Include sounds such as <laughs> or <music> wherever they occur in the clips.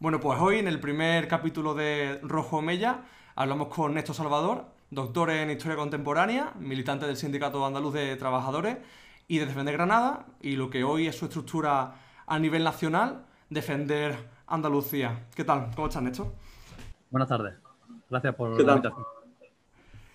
Bueno, pues hoy en el primer capítulo de Rojo Mella hablamos con Néstor Salvador, doctor en Historia Contemporánea, militante del Sindicato Andaluz de Trabajadores y de Defender Granada, y lo que hoy es su estructura a nivel nacional, Defender Andalucía. ¿Qué tal? ¿Cómo estás, Néstor? Buenas tardes. Gracias por la invitación.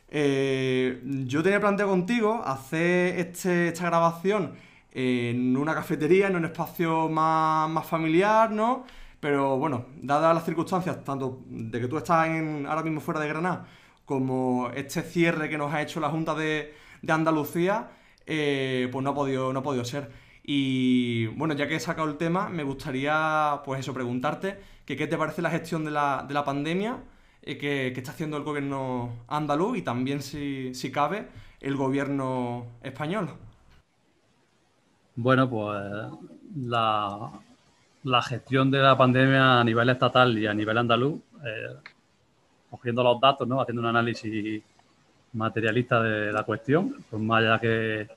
Eh, yo tenía planteado contigo hacer este, esta grabación en una cafetería, en un espacio más, más familiar, ¿no? Pero bueno, dadas las circunstancias, tanto de que tú estás ahora mismo fuera de Granada, como este cierre que nos ha hecho la Junta de, Andalucía, eh, pues no ha, podido, no ha podido ser. Y bueno, ya que he sacado el tema, me gustaría, pues eso, preguntarte que qué te parece la gestión de la, pandemia eh, que, está haciendo el gobierno andaluz y también, si, si cabe, el gobierno español. Bueno, pues la, la gestión de la pandemia a nivel estatal y a nivel andaluz, eh, cogiendo los datos, ¿no? haciendo un análisis materialista de la cuestión, pues más allá que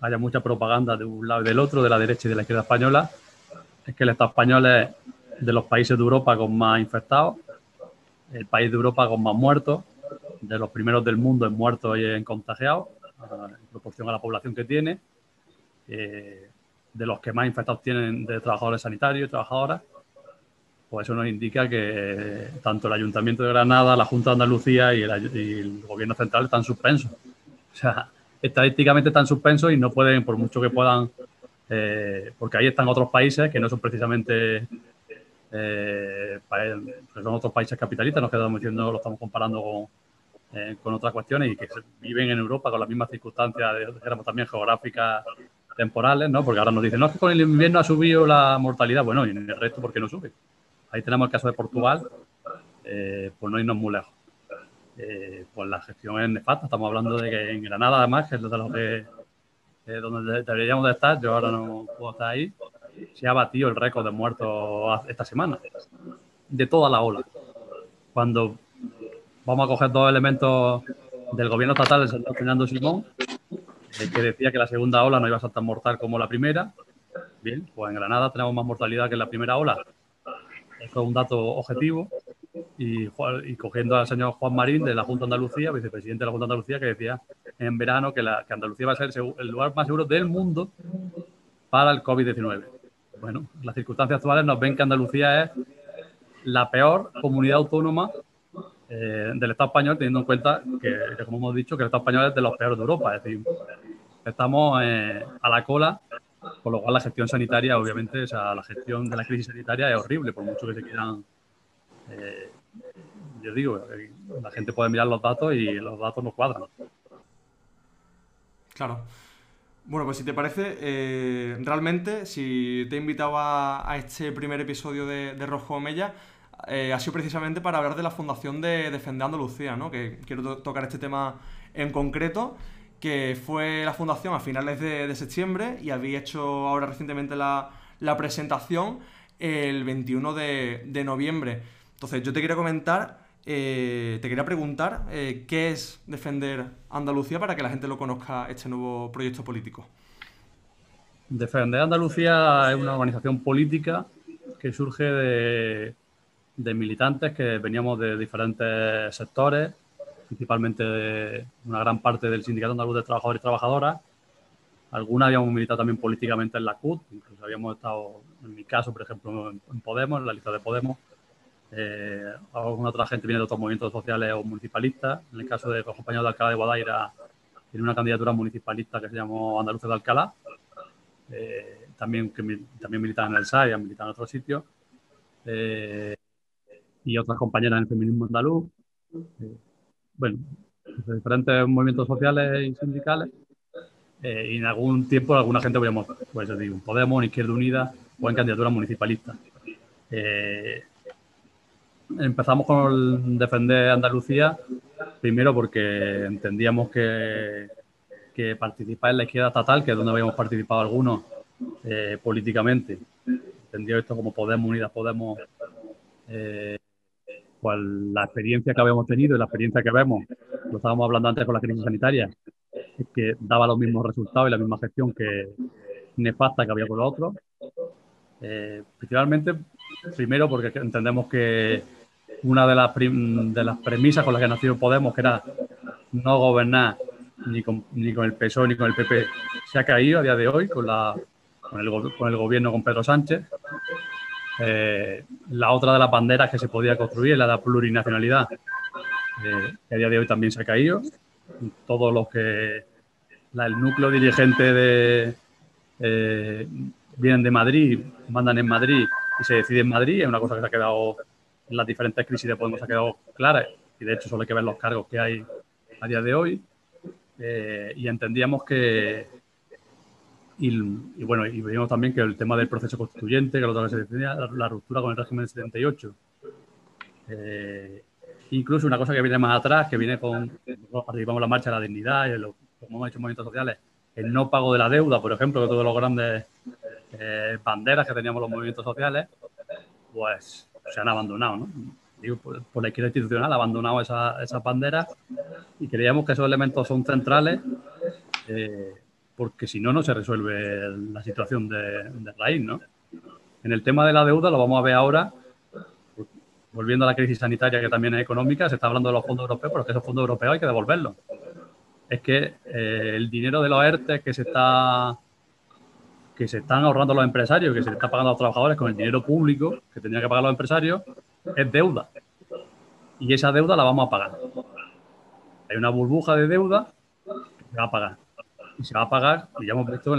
haya mucha propaganda de un lado y del otro, de la derecha y de la izquierda española, es que el Estado español es de los países de Europa con más infectados, el país de Europa con más muertos, de los primeros del mundo en muertos y en contagiados, en proporción a la población que tiene. Eh, de los que más infectados tienen de trabajadores sanitarios y trabajadoras, pues eso nos indica que tanto el Ayuntamiento de Granada, la Junta de Andalucía y el, Gobierno Central están suspensos. O sea, estadísticamente están suspensos y no pueden, por mucho que puedan, eh, porque ahí están otros países que no son precisamente, eh, son otros países capitalistas, nos quedamos diciendo, lo estamos comparando con, eh, con otras cuestiones y que viven en Europa con las mismas circunstancias, digamos, también geográficas temporales, ¿no? Porque ahora nos dicen, no, es que con el invierno ha subido la mortalidad. Bueno, y en el resto, ¿por qué no sube? Ahí tenemos el caso de Portugal, eh, pues no irnos muy lejos. Eh, pues la gestión es nefasta. Estamos hablando de que en Granada, además, que es de lo que, eh, donde deberíamos de estar, yo ahora no puedo estar ahí, se ha batido el récord de muertos esta semana, de toda la ola. Cuando vamos a coger dos elementos del gobierno estatal, el señor Fernando Simón, que decía que la segunda ola no iba a ser tan mortal como la primera. Bien, pues en Granada tenemos más mortalidad que en la primera ola. Esto es un dato objetivo. Y, cogiendo al señor Juan Marín de la Junta de Andalucía, vicepresidente de la Junta de Andalucía, que decía en verano que, la, que Andalucía va a ser el lugar más seguro del mundo para el COVID-19. Bueno, las circunstancias actuales nos ven que Andalucía es la peor comunidad autónoma eh, del Estado español, teniendo en cuenta que, como hemos dicho, que el Estado español es de los peores de Europa. Es decir, estamos eh, a la cola, con lo cual la gestión sanitaria, obviamente, o sea, la gestión de la crisis sanitaria es horrible, por mucho que se quieran. Eh, yo digo, la gente puede mirar los datos y los datos no cuadran. Claro. Bueno, pues si te parece, realmente, si te he invitado a, este primer episodio de, de Rojo Mella, eh, ha sido precisamente para hablar de la fundación de Defender Andalucía, ¿no? que quiero tocar este tema en concreto, que fue la fundación a finales de, septiembre y había hecho ahora recientemente la, presentación el 21 de, noviembre. Entonces yo te quería comentar, eh, te quería preguntar eh, qué es Defender Andalucía para que la gente lo conozca, este nuevo proyecto político. Defender Andalucía es una organización política que surge de, de militantes que veníamos de diferentes sectores, principalmente de una gran parte del Sindicato Andaluz de Trabajadores y Trabajadoras. Algunas habíamos militado también políticamente en la CUT, incluso habíamos estado, en mi caso, por ejemplo, en Podemos, en la lista de Podemos. Eh, alguna otra gente viene de otros movimientos sociales o municipalistas. En el caso de los compañeros de Alcalá de Guadaira, tiene una candidatura municipalista que se llamó Andaluces de Alcalá. Eh, también, que también militan en el SAI, han militado en otros sitios. Eh, y otras compañeras en el feminismo andaluz. Eh, bueno, diferentes movimientos sociales y sindicales. Eh, y en algún tiempo alguna gente veíamos, pues digo, Podemos, Izquierda Unida o en candidatura municipalista. Eh, empezamos con defender Andalucía, primero porque entendíamos que, que participar en la izquierda estatal, que es donde habíamos participado algunos políticamente, entendía esto como Podemos, Unidas Podemos, la experiencia que habíamos tenido y la experiencia que vemos, lo estábamos hablando antes con la crisis sanitaria, es que daba los mismos resultados y la misma gestión que nefasta que había con los otros. Eh, principalmente Primero porque entendemos que una de las, de las premisas con las que nació Podemos, que era no gobernar ni con, ni con el PSOE ni con el PP, se ha caído a día de hoy con, la, con, el, con el gobierno con Pedro Sánchez. Eh, la otra de las banderas que se podía construir la de la plurinacionalidad, eh, que a día de hoy también se ha caído. Todos los que el núcleo dirigente de, eh, vienen de Madrid, mandan en Madrid y se decide en Madrid, es una cosa que se ha quedado en las diferentes crisis de Podemos ha quedado clara y de hecho solo hay que ver los cargos que hay a día de hoy. y entendíamos que, y, bueno, y vimos también que el tema del proceso constituyente, que lo que se decía, la, ruptura con el régimen del 78. Eh, incluso una cosa que viene más atrás, que viene con, participamos en la marcha de la dignidad y lo, como hemos hecho movimientos sociales, el no pago de la deuda, por ejemplo, de todos los grandes eh, banderas que teníamos los movimientos sociales, pues se han abandonado, ¿no? Digo, por, la izquierda institucional abandonado esas esa banderas y creíamos que esos elementos son centrales eh, porque si no, no se resuelve la situación de, raíz, ¿no? En el tema de la deuda, lo vamos a ver ahora, volviendo a la crisis sanitaria que también es económica, se está hablando de los fondos europeos, pero que esos fondos europeos hay que devolverlos. Es que eh, el dinero de los ERTE que se está que se están ahorrando los empresarios, que se está pagando a los trabajadores con el dinero público que tendrían que pagar los empresarios, es deuda. Y esa deuda la vamos a pagar. Hay una burbuja de deuda que va a pagar y se va a pagar, y ya hemos visto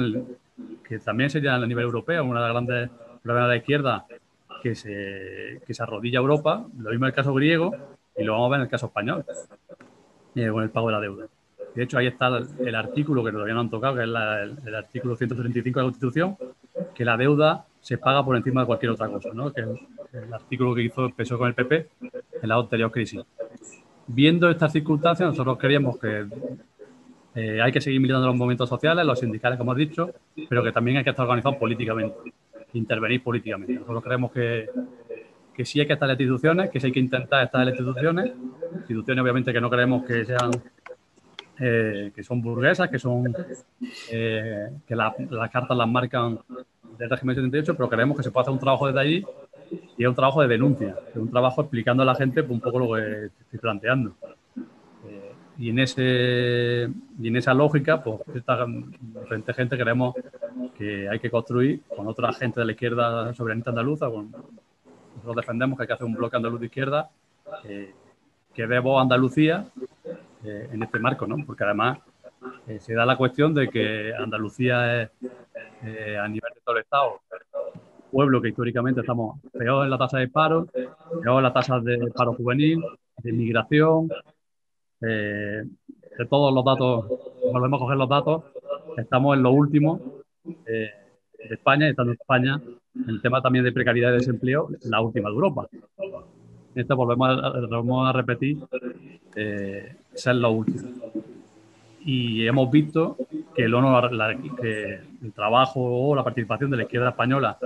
que también sería a nivel europeo una de las grandes problemas de la izquierda que se, que se arrodilla Europa, lo mismo en el caso griego y lo vamos a ver en el caso español, eh, con el pago de la deuda. De hecho, ahí está el, artículo que todavía no han tocado, que es el, artículo 135 de la Constitución, que la deuda se paga por encima de cualquier otra cosa, ¿no? que es el, artículo que hizo PSOE con el PP en la anterior crisis. Viendo estas circunstancias, nosotros queríamos que eh, hay que seguir militando los movimientos sociales, los sindicales, como has dicho, pero que también hay que estar organizados políticamente, intervenir políticamente. Nosotros creemos que, sí hay que estar en las instituciones, que sí hay que intentar estar en las instituciones, instituciones obviamente que no creemos que sean eh, que son burguesas, que son eh, que las cartas las marcan del régimen 78, pero creemos que se puede hacer un trabajo desde allí y es un trabajo de denuncia, es un trabajo explicando a la gente un poco lo que estoy planteando y en ese y en esa lógica pues esta frente gente creemos que hay que construir con otra gente de la izquierda soberanista andaluza nosotros defendemos que hay que hacer un bloque andaluz de izquierda eh, que dé voz a Andalucía eh, en este marco ¿no? porque además eh, se da la cuestión de que Andalucía es a nivel de todo el estado pueblo que históricamente estamos peor en la tasa de paro peor en la tasa de paro juvenil de inmigración eh, todos los datos, volvemos a coger los datos, estamos en lo último eh, de España, estando en España, el tema también de precariedad y desempleo, la última de Europa. Esto volvemos a, volvemos a repetir, eh, ser lo último. Y hemos visto que el, que el trabajo o la participación de la izquierda española,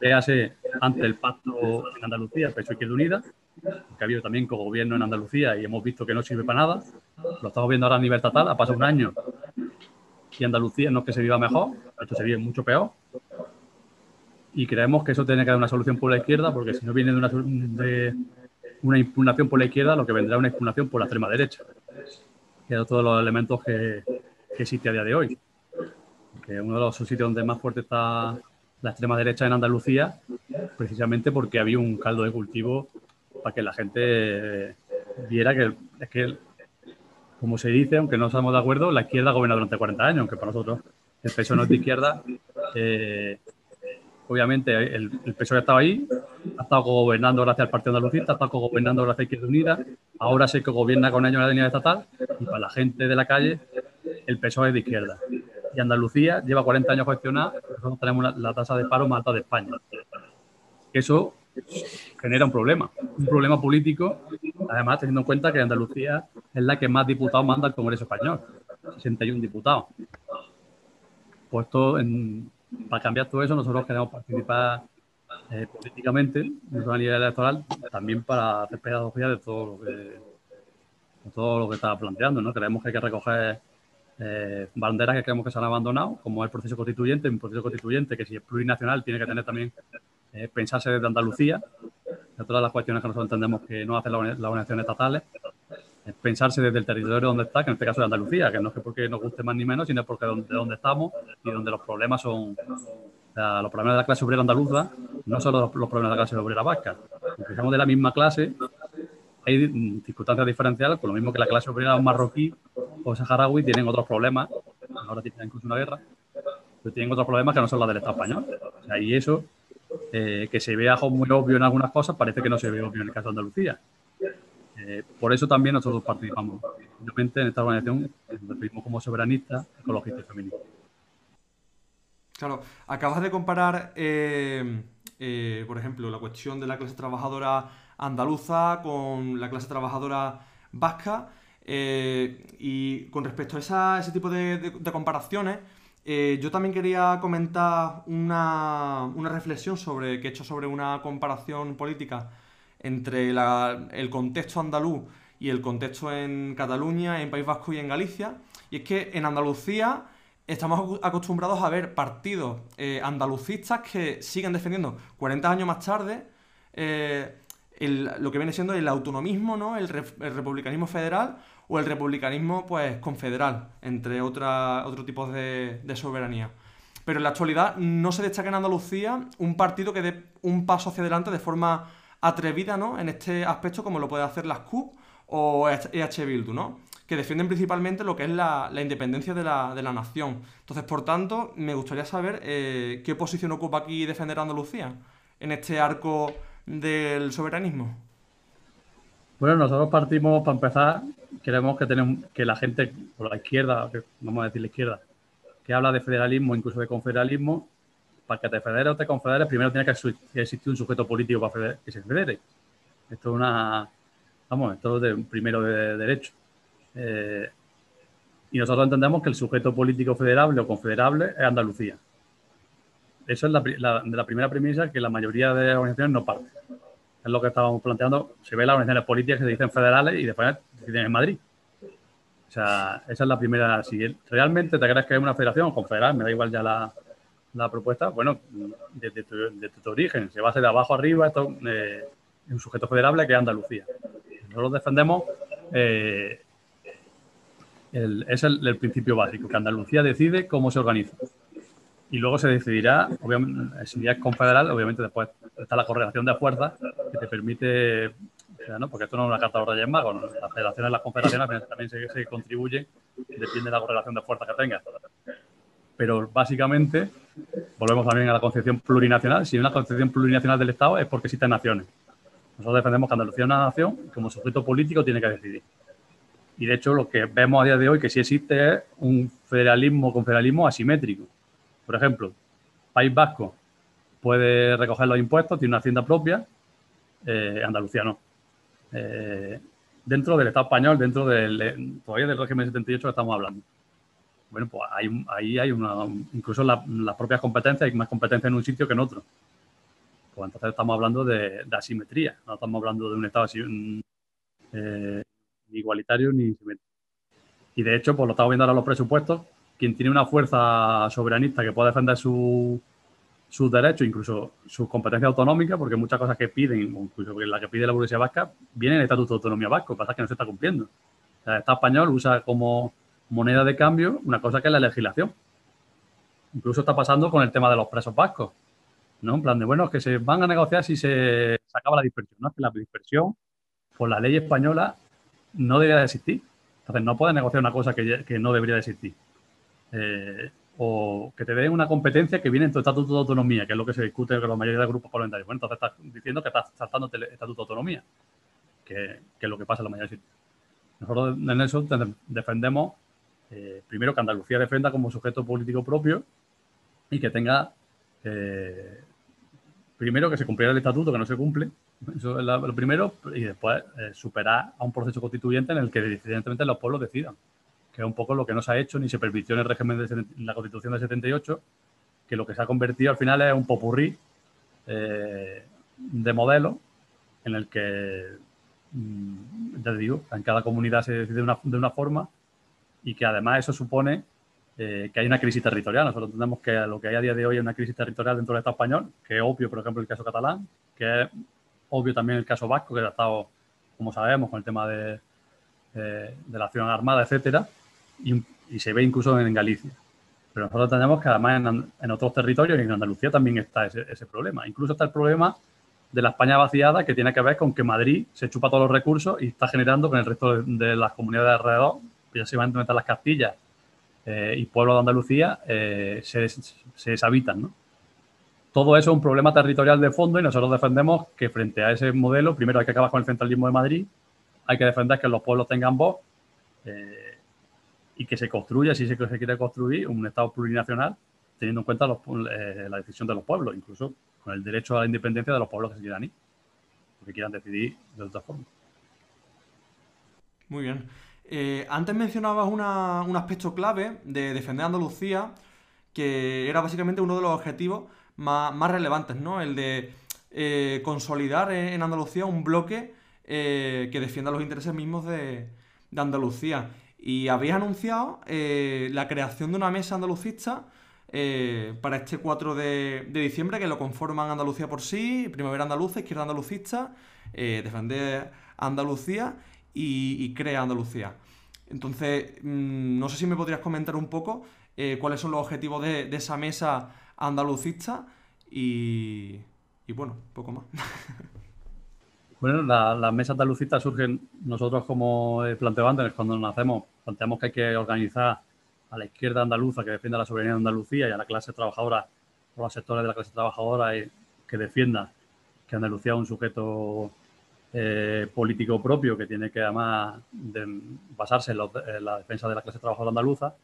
véase ante el pacto en Andalucía, Peso Izquierda Unida, que ha habido también gobierno en Andalucía y hemos visto que no sirve para nada. Lo estamos viendo ahora a nivel estatal, ha pasado un año y Andalucía no es que se viva mejor, esto se vive mucho peor. Y creemos que eso tiene que dar una solución por la izquierda, porque si no viene de una, de una impugnación por la izquierda, lo que vendrá es una impugnación por la extrema derecha. Que es todos los elementos que, que existe a día de hoy. Que uno de los sitios donde más fuerte está la extrema derecha en Andalucía, precisamente porque había un caldo de cultivo para que la gente viera que es que, como se dice, aunque no estamos de acuerdo, la izquierda gobierna durante 40 años, aunque para nosotros el PSOE no es de izquierda. Eh, obviamente el, el PSOE estado ahí, ha estado gobernando gracias al Partido Andalucista, ha estado gobernando gracias a Izquierda Unida, ahora sé que gobierna con ellos la línea estatal y para la gente de la calle el PSOE es de izquierda. Y Andalucía lleva 40 años gestionada, nosotros tenemos la tasa de paro más alta de España. Eso genera un problema, un problema político, además teniendo en cuenta que Andalucía es la que más diputados manda al Congreso Español, 61 diputados. Puesto en, para cambiar todo eso, nosotros queremos participar eh, políticamente, no a nivel electoral, también para hacer pedagogía de todo lo que, de todo lo que estaba planteando. ¿no? Creemos que hay que recoger eh, banderas que creemos que se han abandonado, como el proceso constituyente, un proceso constituyente que si es plurinacional tiene que tener también es pensarse desde Andalucía, de todas las cuestiones que nosotros entendemos que no hacen las organizaciones estatales, es pensarse desde el territorio donde está, que en este caso es Andalucía, que no es que porque nos guste más ni menos, sino porque de donde estamos y donde los problemas son, los problemas de la clase obrera andaluza no son los, problemas de la clase obrera vasca. Aunque seamos de la misma clase, hay circunstancias diferenciales, por lo mismo que la clase obrera marroquí o saharaui tienen otros problemas, ahora tienen incluso una guerra, pero tienen otros problemas que no son las del Estado español. y eso, eh, que se vea muy obvio en algunas cosas, parece que no se ve obvio en el caso de Andalucía. Eh, por eso también nosotros participamos en esta organización, nos como soberanistas, ecologistas y feministas. Claro, acabas de comparar, eh, por ejemplo, la cuestión de la clase trabajadora andaluza con la clase trabajadora vasca. Y con respecto a ese tipo de, comparaciones, yo también quería comentar una, reflexión sobre, que he hecho sobre una comparación política entre el contexto andaluz y el contexto en Cataluña, en País Vasco y en Galicia. Y es que en Andalucía estamos acostumbrados a ver partidos eh, andalucistas que siguen defendiendo 40 años más tarde eh, lo que viene siendo el autonomismo, ¿no? El, republicanismo federal o el republicanismo pues confederal, entre otros tipos de, soberanía. Pero en la actualidad no se destaca en Andalucía un partido que dé un paso hacia adelante de forma atrevida ¿no? en este aspecto como lo puede hacer las CUP o EH Bildu, ¿no? que defienden principalmente lo que es la, independencia de la, nación. Entonces, por tanto, me gustaría saber eh, qué posición ocupa aquí defender Andalucía en este arco del soberanismo. Bueno, nosotros partimos, para empezar, queremos que, tenemos, que la gente, por la izquierda, vamos a decir la izquierda, que habla de federalismo, incluso de confederalismo, para que te federes o te confederes, primero tiene que existir un sujeto político para que se federe. Esto es una, vamos, esto es de, primero de derecho. Eh, y nosotros entendemos que el sujeto político federable o confederable es Andalucía. Eso es la, primera premisa que la mayoría de organizaciones no parte. Es lo que estábamos planteando. Se ve las organizaciones políticas que se dicen federales y después deciden en Madrid. O sea, esa es la primera. Si realmente te crees que es una federación confederal, me da igual ya la, la propuesta, bueno, desde tu, origen, se basa de abajo arriba, esto eh, es un sujeto federable que es Andalucía. Nosotros defendemos eh, es el, principio básico, que Andalucía decide cómo se organiza. Y luego se decidirá, obviamente, si es confederal, obviamente después está la correlación de fuerzas que te permite, porque esto no es una carta de los Reyes Magos, las federaciones, las confederaciones también se, se contribuyen, depende de la correlación de fuerzas que tengas. Pero básicamente, volvemos también a la concepción plurinacional. Si hay una concepción plurinacional del Estado es porque existen naciones. Nosotros defendemos que Andalucía es una nación como sujeto político tiene que decidir. Y de hecho, lo que vemos a día de hoy que sí existe es un federalismo, confederalismo asimétrico. Por ejemplo, País Vasco puede recoger los impuestos, tiene una hacienda propia, eh, Andalucía no. Eh, dentro del Estado español, dentro del, todavía del régimen 78 que estamos hablando. Bueno, pues ahí hay una, incluso las propias competencias, hay más competencia en un sitio que en otro. Pues entonces estamos hablando de, asimetría, no estamos hablando de un Estado así, eh, ni igualitario ni simétrico. Y de hecho, pues lo estamos viendo ahora los presupuestos, quien tiene una fuerza soberanista que pueda defender sus derechos, incluso sus competencias autonómicas, porque muchas cosas que piden, incluso la que pide la burguesía vasca, viene el Estatuto de Autonomía Vasco, que pasa es que no se está cumpliendo. el Estado español usa como moneda de cambio una cosa que es la legislación. Incluso está pasando con el tema de los presos vascos. ¿no? En plan de, bueno, que se van a negociar si se, acaba la dispersión. ¿no? Es que la dispersión, por la ley española, no debería de existir. Entonces, no puedes negociar una cosa que, no debería de existir. Eh, o que te den una competencia que viene en tu estatuto de autonomía, que es lo que se discute con la mayoría de grupos parlamentarios. Bueno, entonces estás diciendo que estás saltando el estatuto de autonomía, que, es lo que pasa en la mayoría de sitios. Nosotros en eso defendemos, eh, primero, que Andalucía defenda como sujeto político propio y que tenga, eh, primero, que se cumpliera el estatuto, que no se cumple, eso es lo primero, y después eh, superar a un proceso constituyente en el que evidentemente los pueblos decidan, que es un poco lo que no se ha hecho ni se permitió en el régimen de la Constitución del 78, que lo que se ha convertido al final es un popurrí eh, de modelo en el que, mm, ya te digo, en cada comunidad se decide de una forma y que además eso supone eh, que hay una crisis territorial. Nosotros entendemos que lo que hay a día de hoy es una crisis territorial dentro del Estado español, que es obvio, por ejemplo, el caso catalán, que es obvio también el caso vasco, que ha estado, como sabemos, con el tema de, de la acción armada, etcétera, y, se ve incluso en Galicia. Pero nosotros entendemos que además en, otros territorios, y en Andalucía también está ese, ese problema. Incluso está el problema de la España vaciada que tiene que ver con que Madrid se chupa todos los recursos y está generando con el resto de, las comunidades de alrededor, principalmente las Castillas eh, y pueblos de Andalucía, eh, se, se, deshabitan. ¿no? Todo eso es un problema territorial de fondo y nosotros defendemos que frente a ese modelo, primero hay que acabar con el centralismo de Madrid, hay que defender que los pueblos tengan voz eh, y que se construya, si se quiere construir, un Estado plurinacional teniendo en cuenta la decisión de los pueblos, incluso con el derecho a la independencia de los pueblos que se quieran ir, porque quieran decidir de otra forma. Muy bien. Eh, antes mencionabas un aspecto clave de defender Andalucía, que era básicamente uno de los objetivos más, relevantes, ¿no? El de eh, consolidar en Andalucía un bloque eh, que defienda los intereses mismos de, Andalucía. Y habéis anunciado la creación de una mesa andalucista eh, para este 4 de, diciembre, que lo conforman Andalucía por sí, Primavera Andaluza, Izquierda Andalucista, eh, Defender Andalucía y, Crea Andalucía. Entonces, mm, no sé si me podrías comentar un poco eh, cuáles son los objetivos de, esa mesa andalucista y, bueno, poco más. <laughs> Bueno, las la mesas andalucistas surgen nosotros como planteo antes, cuando nacemos, planteamos que hay que organizar a la izquierda andaluza que defienda la soberanía de Andalucía y a la clase trabajadora o los sectores de la clase trabajadora que defienda que Andalucía es un sujeto eh, político propio que tiene que además basarse en, la defensa de la clase trabajadora andaluza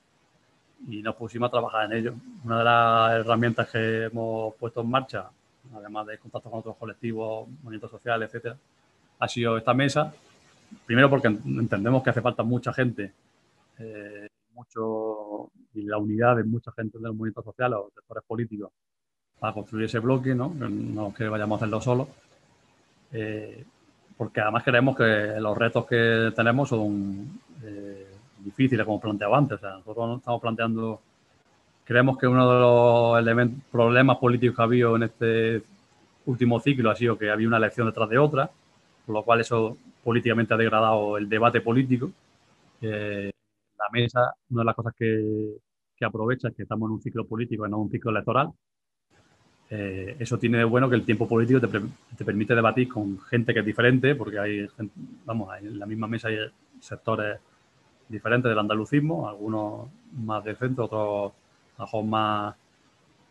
y nos pusimos a trabajar en ello. Una de las herramientas que hemos puesto en marcha, además de contacto con otros colectivos, movimientos sociales, etcétera, ha sido esta mesa. Primero porque entendemos que hace falta mucha gente eh, mucho y la unidad de mucha gente del movimiento social o sectores políticos para construir ese bloque, ¿no? No que vayamos a hacerlo solo eh, porque además creemos que los retos que tenemos son eh, difíciles, como planteaba antes. O sea, nosotros estamos planteando, creemos que uno de los problemas políticos que ha habido en este último ciclo ha sido que había una elección detrás de otra, por lo cual eso políticamente ha degradado el debate político. Eh, la mesa, una de las cosas que, que aprovecha es que estamos en un ciclo político no un ciclo electoral. Eh, eso tiene de bueno que el tiempo político te, te, permite debatir con gente que es diferente, porque hay, vamos, en la misma mesa hay sectores diferentes del andalucismo, algunos más de centro, otros más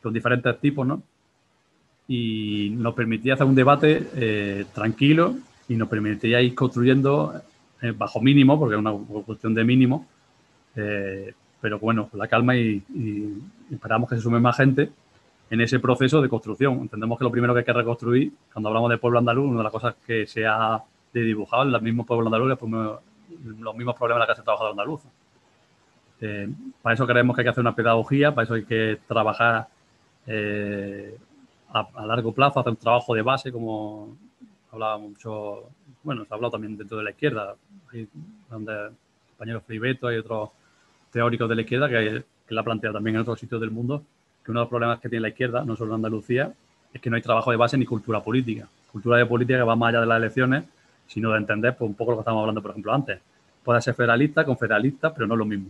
con diferentes tipos, ¿no? Y nos permitía hacer un debate eh, tranquilo y nos permitía ir construyendo eh, bajo mínimo, porque es una cuestión de mínimo, eh, pero bueno, la calma y, esperamos que se sume más gente en ese proceso de construcción. Entendemos que lo primero que hay que reconstruir, cuando hablamos de pueblo andaluz, una de las cosas que se ha dibujado en el mismo pueblo andaluz es los mismos problemas de la clase trabajadora andaluza. Eh, para eso creemos que hay que hacer una pedagogía, para eso hay que trabajar eh, a, largo plazo, hacer un trabajo de base, como hablaba mucho, bueno, se ha hablado también dentro de la izquierda, donde el compañero Filibeto hay otros teóricos de la izquierda que, la ha planteado también en otros sitios del mundo, que uno de los problemas que tiene la izquierda, no solo en Andalucía, es que no hay trabajo de base ni cultura política. Cultura de política que va más allá de las elecciones, sino de entender pues, un poco lo que estamos hablando, por ejemplo, antes. Puede ser federalista, confederalista, pero no es lo mismo.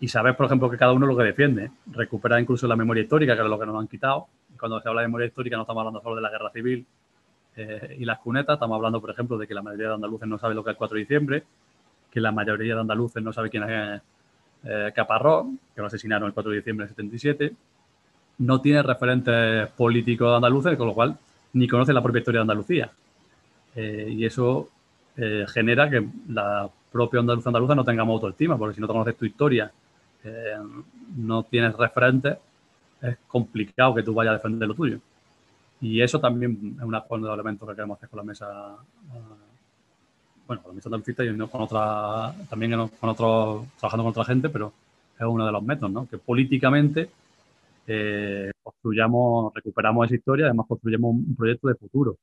Y saber, por ejemplo, que cada uno lo que defiende. Recuperar incluso la memoria histórica, que es lo que nos han quitado. Cuando se habla de memoria histórica no estamos hablando solo de la guerra civil eh, y las cunetas, estamos hablando, por ejemplo, de que la mayoría de andaluces no sabe lo que es el 4 de diciembre, que la mayoría de andaluces no sabe quién es eh, Caparrós, que lo asesinaron el 4 de diciembre del 77, no tiene referentes políticos andaluces, con lo cual ni conoce la propia historia de Andalucía. Eh, y eso eh, genera que la propia andaluza andaluza no tengamos autoestima, porque si no conoces tu historia, no tienes referentes, es complicado que tú vayas a defender lo tuyo. Y eso también es uno de elementos que queremos hacer con la mesa bueno, con la misión andalucista y con otra, también con otros, trabajando con otra gente, pero es uno de los métodos, ¿no? Que políticamente eh, construyamos, recuperamos esa historia, además construyamos un proyecto de futuro.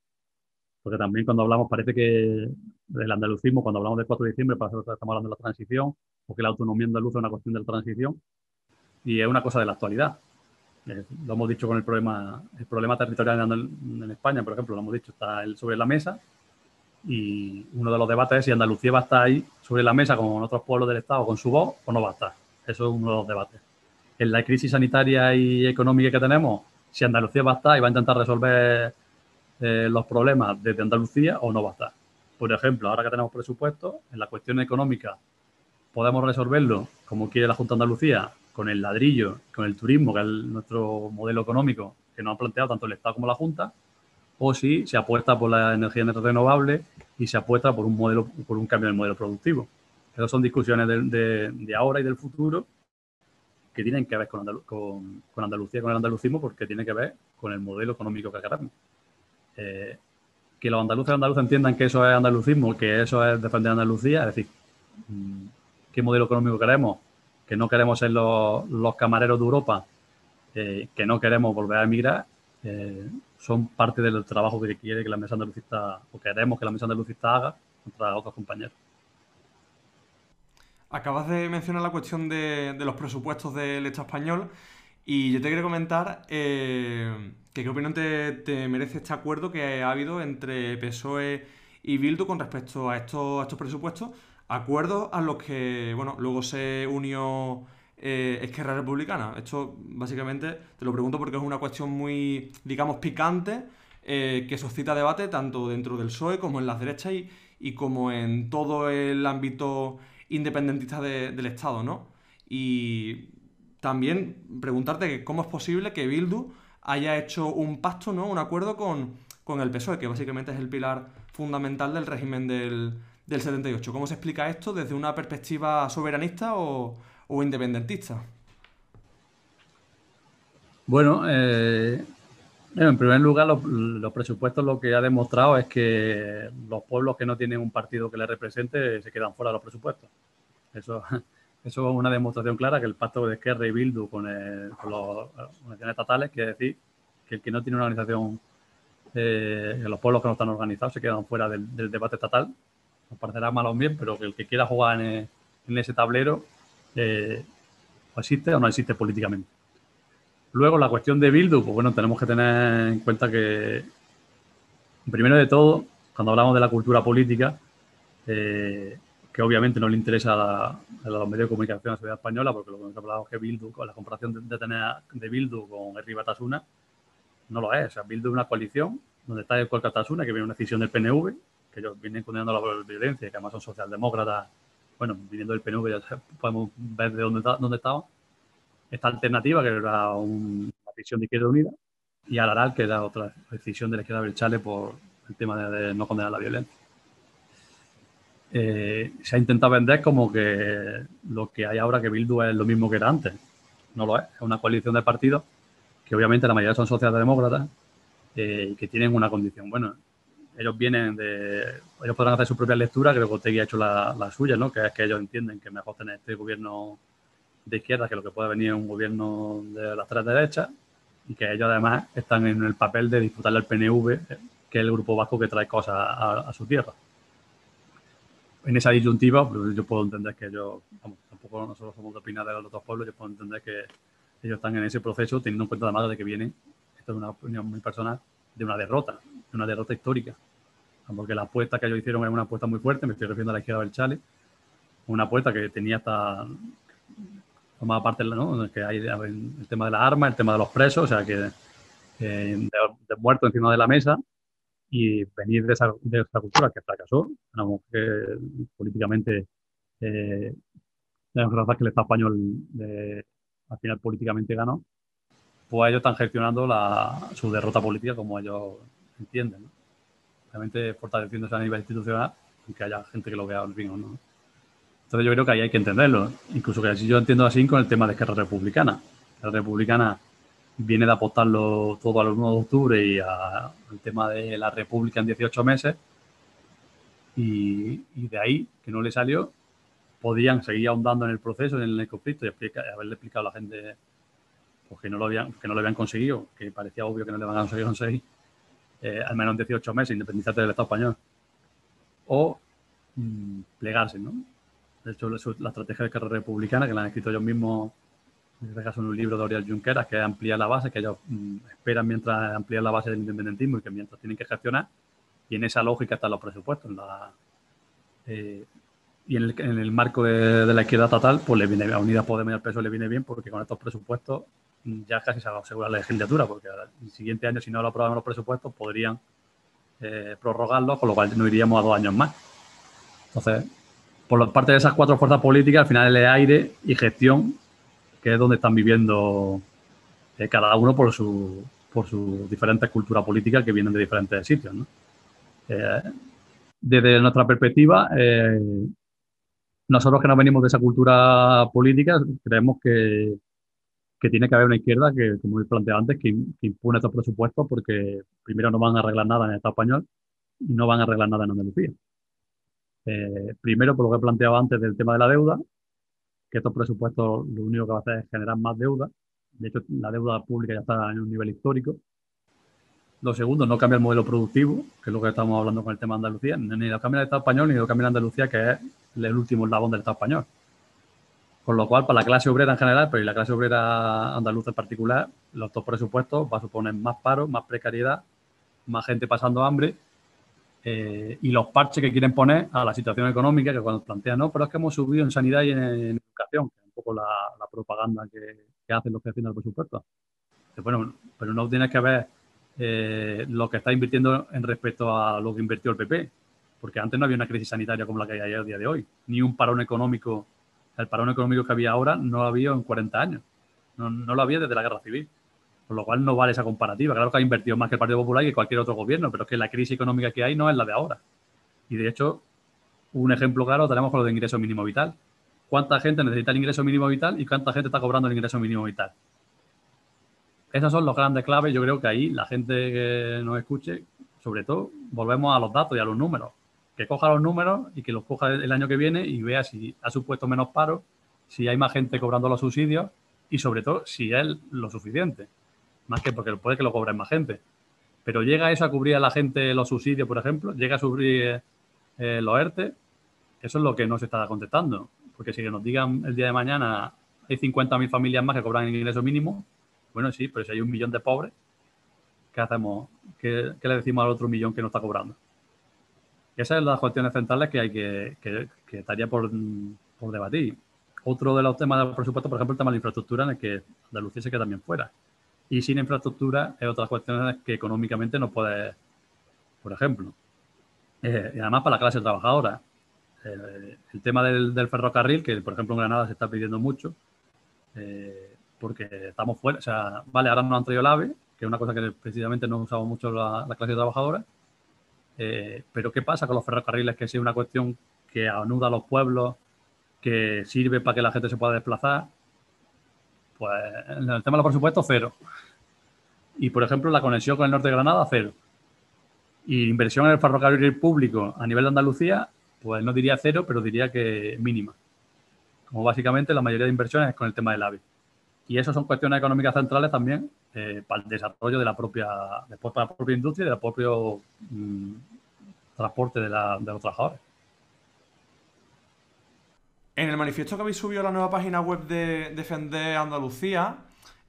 Porque también cuando hablamos, parece que del andalucismo, cuando hablamos del 4 de diciembre, para nosotros estamos hablando de la transición, o que la autonomía andaluza es una cuestión de la transición, y es una cosa de la actualidad. Lo hemos dicho con el problema, el problema territorial en, en, España, por ejemplo, lo hemos dicho, está sobre la mesa y uno de los debates es si Andalucía va a estar ahí sobre la mesa como en otros pueblos del Estado con su voz o no va a estar. Eso es uno de los debates. En la crisis sanitaria y económica que tenemos, si Andalucía va a estar y va a intentar resolver eh, los problemas desde Andalucía o no va a estar. Por ejemplo, ahora que tenemos presupuesto, en la cuestión económica podemos resolverlo como quiere la Junta de Andalucía, con el ladrillo, con el turismo, que es nuestro modelo económico que nos ha planteado tanto el Estado como la Junta, o si se apuesta por la energía renovable y se apuesta por un modelo, por un cambio del modelo productivo. Esas son discusiones de, de, ahora y del futuro que tienen que ver con, con, con, Andalucía, con el andalucismo, porque tiene que ver con el modelo económico que queremos. Eh, que los andaluces y andaluces entiendan que eso es andalucismo, que eso es defender Andalucía, es decir, mm, qué modelo económico queremos, que no queremos ser los, camareros de Europa, eh, que no queremos volver a emigrar, eh, son parte del trabajo que quiere que la mesa andalucista, o queremos que la mesa andalucista haga contra otros compañeros. Acabas de mencionar la cuestión de, los presupuestos del Estado español y yo te quería comentar eh, que qué opinión te, merece este acuerdo que ha habido entre PSOE y Bildu con respecto a estos, a estos presupuestos, acuerdos a los que bueno, luego se unió eh, Esquerra Republicana. Esto básicamente te lo pregunto porque es una cuestión muy, digamos, picante eh, que suscita debate tanto dentro del PSOE como en las derechas y, y como en todo el ámbito independentista del Estado, ¿no? Y también preguntarte cómo es posible que Bildu haya hecho un pacto, ¿no? Un acuerdo con, con el PSOE, que básicamente es el pilar fundamental del régimen del, del 78. ¿Cómo se explica esto desde una perspectiva soberanista o, o independentista? Bueno, eh, en primer lugar, los, presupuestos lo que ha demostrado es que los pueblos que no tienen un partido que les represente se quedan fuera de los presupuestos. Eso, <laughs> eso es una demostración clara que el pacto de Esquerra y Bildu con, las organizaciones estatales quiere decir que el que no tiene una organización, eh, los pueblos que no están organizados se quedan fuera del, debate estatal. Nos parecerá mal o bien, pero que el que quiera jugar en, ese tablero eh, o existe o no existe políticamente. Luego, la cuestión de Bildu, pues bueno, tenemos que tener en cuenta que, primero de todo, cuando hablamos de la cultura política, eh, que obviamente no le interesa a, los medios de comunicación a la sociedad española, porque lo que hablado es que Bildu, con la comparación de, tener de Bildu con Herri Batasuna, no lo es. O sea, Bildu es una coalición donde está el Batasuna, que viene una decisión del PNV, que ellos vienen condenando la violencia, que además son socialdemócratas bueno, viniendo del PNV ya podemos ver de dónde, dónde estaba. Esta alternativa, que era una decisión de Izquierda Unida, y Alaral, que era otra decisión de la izquierda Chale por el tema de, no condenar la violencia. Eh, se ha intentado vender como que lo que hay ahora que Bildu es lo mismo que era antes. No lo es, es una coalición de partidos que obviamente la mayoría son socialdemócratas eh, y que tienen una condición. Bueno, ellos vienen de. Ellos podrán hacer su propia lectura, creo que Otegui ha hecho la, suya, ¿no? Que es que ellos entienden que mejor tener este gobierno de izquierda que lo que puede venir un gobierno de las tres derechas y que ellos además están en el papel de disputarle al PNV, que es el grupo vasco que trae cosas a, su tierra. En esa disyuntiva, pues, yo puedo entender que ellos, vamos, tampoco nosotros somos de opinar de los otros pueblos, yo puedo entender que ellos están en ese proceso teniendo en cuenta además de que vienen, esto es una opinión muy personal, de una derrota, de una derrota histórica. Porque la apuesta que ellos hicieron era una apuesta muy fuerte, me estoy refiriendo a la izquierda del Chale, una apuesta que tenía hasta tomaba parte ¿no? que el tema de las armas, el tema de los presos, o sea que de, muerto encima de la mesa y venir de esa, de esa cultura que fracasó, que políticamente eh, la que el Estado español eh, al final políticamente ganó, pues ellos están gestionando su derrota política como ellos entienden. Obviamente fortaleciéndose a nivel institucional, aunque haya gente que lo vea bien o no. Entonces yo creo que ahí hay que entenderlo. Incluso que así yo entiendo así con el tema de Esquerra Republicana. La Republicana viene de apostarlo todo al 1 de octubre y al tema de la República en 18 meses. Y, de ahí, que no le salió, podían seguir ahondando en el proceso, en el conflicto y haberle explicado a la gente pues que no lo habían, que no lo habían conseguido, que parecía obvio que no le van a conseguir, eh, al menos 18 meses, independizarse del Estado español. O mm, plegarse, ¿no? De hecho, la estrategia de carrera republicana, que la han escrito ellos mismos en este caso en un libro de Oriol Junqueras, que amplía la base, que ellos mm, esperan mientras amplían la base del independentismo y que mientras tienen que gestionar, y en esa lógica están los presupuestos. Eh, y en el, marco de, la izquierda total, pues le viene a Unidas Podemos y al PSOE le viene bien porque con estos presupuestos ya casi se asegura la legislatura, porque el siguiente año, si no lo aprobamos los presupuestos, podrían eh, prorrogarlos, con lo cual no iríamos a dos años más. Entonces, por parte de esas cuatro fuerzas políticas, al final el aire y gestión que es donde están viviendo eh, cada uno por su por sus diferentes culturas políticas que vienen de diferentes sitios. Eh, desde nuestra perspectiva, nosotros que no venimos de esa cultura política, creemos que, que tiene que haber una izquierda que, como he planteado antes, que, impone estos presupuestos porque primero no van a arreglar nada en el Estado español y no van a arreglar nada en Andalucía. primero, por lo que he planteado antes del tema de la deuda, que estos presupuestos lo único que va a hacer es generar más deuda. De hecho, la deuda pública ya está en un nivel histórico. Lo segundo, no cambia el modelo productivo, que es lo que estamos hablando con el tema de Andalucía, ni lo cambia el Estado español, ni lo cambia Andalucía, que es el último eslabón del Estado español. Con lo cual, para la clase obrera en general, pero y la clase obrera andaluza en particular, los dos presupuestos van a suponer más paro, más precariedad, más gente pasando hambre eh, y los parches que quieren poner a la situación económica, que cuando plantean, no, pero es que hemos subido en sanidad y en, educación, que es un poco la, propaganda que, hacen los que hacen el presupuesto. Bueno, pero no tienes que ver eh, lo que está invirtiendo en respecto a lo que invirtió el PP, porque antes no había una crisis sanitaria como la que hay a día de hoy, ni un parón económico. El parón económico que había ahora no lo había en 40 años, no, no lo había desde la guerra civil. Con lo cual no vale esa comparativa. Claro que ha invertido más que el Partido Popular y que cualquier otro gobierno, pero es que la crisis económica que hay no es la de ahora. Y de hecho, un ejemplo claro tenemos con lo de ingreso mínimo vital. ¿Cuánta gente necesita el ingreso mínimo vital y cuánta gente está cobrando el ingreso mínimo vital? Esas son los grandes claves. Yo creo que ahí la gente que nos escuche, sobre todo, volvemos a los datos y a los números. Que coja los números y que los coja el año que viene y vea si ha supuesto menos paro, si hay más gente cobrando los subsidios y sobre todo si es lo suficiente más que porque puede que lo cobren más gente. Pero llega eso a cubrir a la gente los subsidios, por ejemplo, llega a cubrir eh, los ERTE, eso es lo que no se está contestando. Porque si nos digan el día de mañana hay 50.000 familias más que cobran el ingreso mínimo, bueno, sí, pero si hay un millón de pobres, ¿qué hacemos? ¿Qué, le decimos al otro millón que no está cobrando? Esas son las cuestiones centrales que hay que, que, estaría por, por, debatir. Otro de los temas del presupuesto, por ejemplo, el tema de la infraestructura, en el que Andalucía se queda también fuera. Y sin infraestructura es otra cuestión que económicamente no puede, por ejemplo. Eh, y además para la clase trabajadora. Eh, el tema del, ferrocarril, que por ejemplo en Granada se está pidiendo mucho, eh, porque estamos fuera, o sea, vale, ahora nos han traído el AVE, que es una cosa que precisamente no usamos mucho la, clase trabajadora, pero ¿qué pasa con los ferrocarriles? Que es una cuestión que anuda a los pueblos, que sirve para que la gente se pueda desplazar, pues en el tema de los presupuestos, cero. Y, por ejemplo, la conexión con el norte de Granada, cero. Y inversión en el ferrocarril público a nivel de Andalucía, pues no diría cero, pero diría que mínima. Como básicamente la mayoría de inversiones es con el tema del AVE. Y eso son cuestiones económicas centrales también eh, para el desarrollo de la propia, después para la propia industria y del propio mm, transporte de, los trabajadores. En el manifiesto que habéis subido a la nueva página web de Defender Andalucía,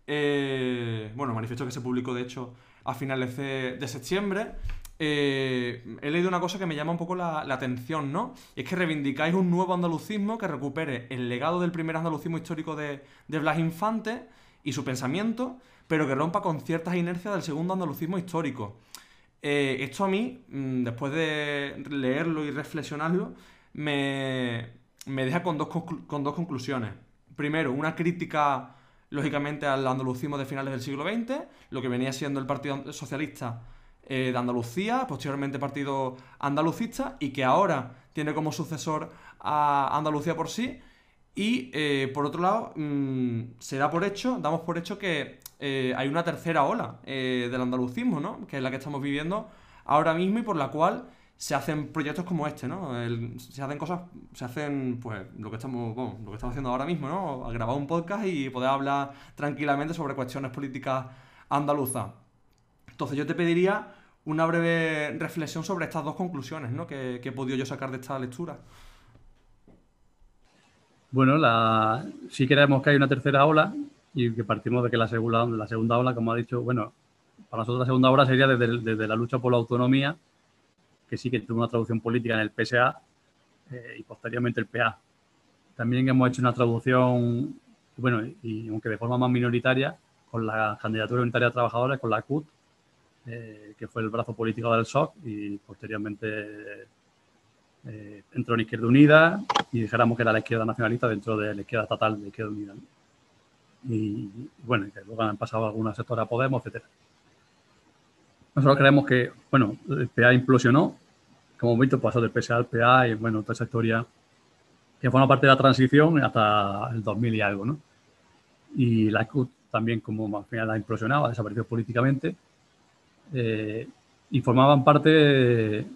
eh, bueno, manifiesto que se publicó de hecho a finales de, septiembre, eh, he leído una cosa que me llama un poco la, atención, ¿no? Y es que reivindicáis un nuevo andalucismo que recupere el legado del primer andalucismo histórico de, Blas Infante y su pensamiento, pero que rompa con ciertas inercias del segundo andalucismo histórico. Eh, esto a mí, mm, después de leerlo y reflexionarlo, me, me deja con dos, con dos conclusiones. Primero, una crítica, lógicamente, al andalucismo de finales del siglo XX, lo que venía siendo el Partido Socialista eh, de Andalucía, posteriormente Partido Andalucista, y que ahora tiene como sucesor a Andalucía por sí. Y eh, por otro lado, mm, se da por hecho, damos por hecho que eh, hay una tercera ola del andalucismo, ¿no? Que es la que estamos viviendo ahora mismo y por la cual se hacen proyectos como este, ¿no? se hacen cosas, se hacen, pues, lo que estamos, lo que estamos haciendo ahora mismo, ¿no? Grabar un podcast y poder hablar tranquilamente sobre cuestiones políticas andaluzas. Entonces yo te pediría una breve reflexión sobre estas dos conclusiones, ¿no? Que, he podido yo sacar de esta lectura. Bueno, la, si queremos que haya una tercera ola, y que partimos de que la segunda, la segunda ola, como ha dicho, bueno, para nosotros la segunda ola sería desde, la lucha por la autonomía, que sí que tuvo una traducción política en el PSA eh, y posteriormente el PA. También hemos hecho una traducción, bueno, y aunque de forma más minoritaria, con la candidatura unitaria de trabajadores, con la CUT, eh, que fue el brazo político del SOC y posteriormente eh, entró en Izquierda Unida y dijéramos que era la izquierda nacionalista dentro de la izquierda estatal de Izquierda Unida. Y, bueno, que luego han pasado algunas sectores a Podemos, etcétera. Nosotros creemos que, bueno, el PA implosionó, como hemos visto, pasó del PSA al PA y, bueno, toda esa historia que forma parte de la transición hasta el 2000 y algo, ¿no? Y la CUT también, como al final ha implosionado, ha desaparecido políticamente, eh, y formaban parte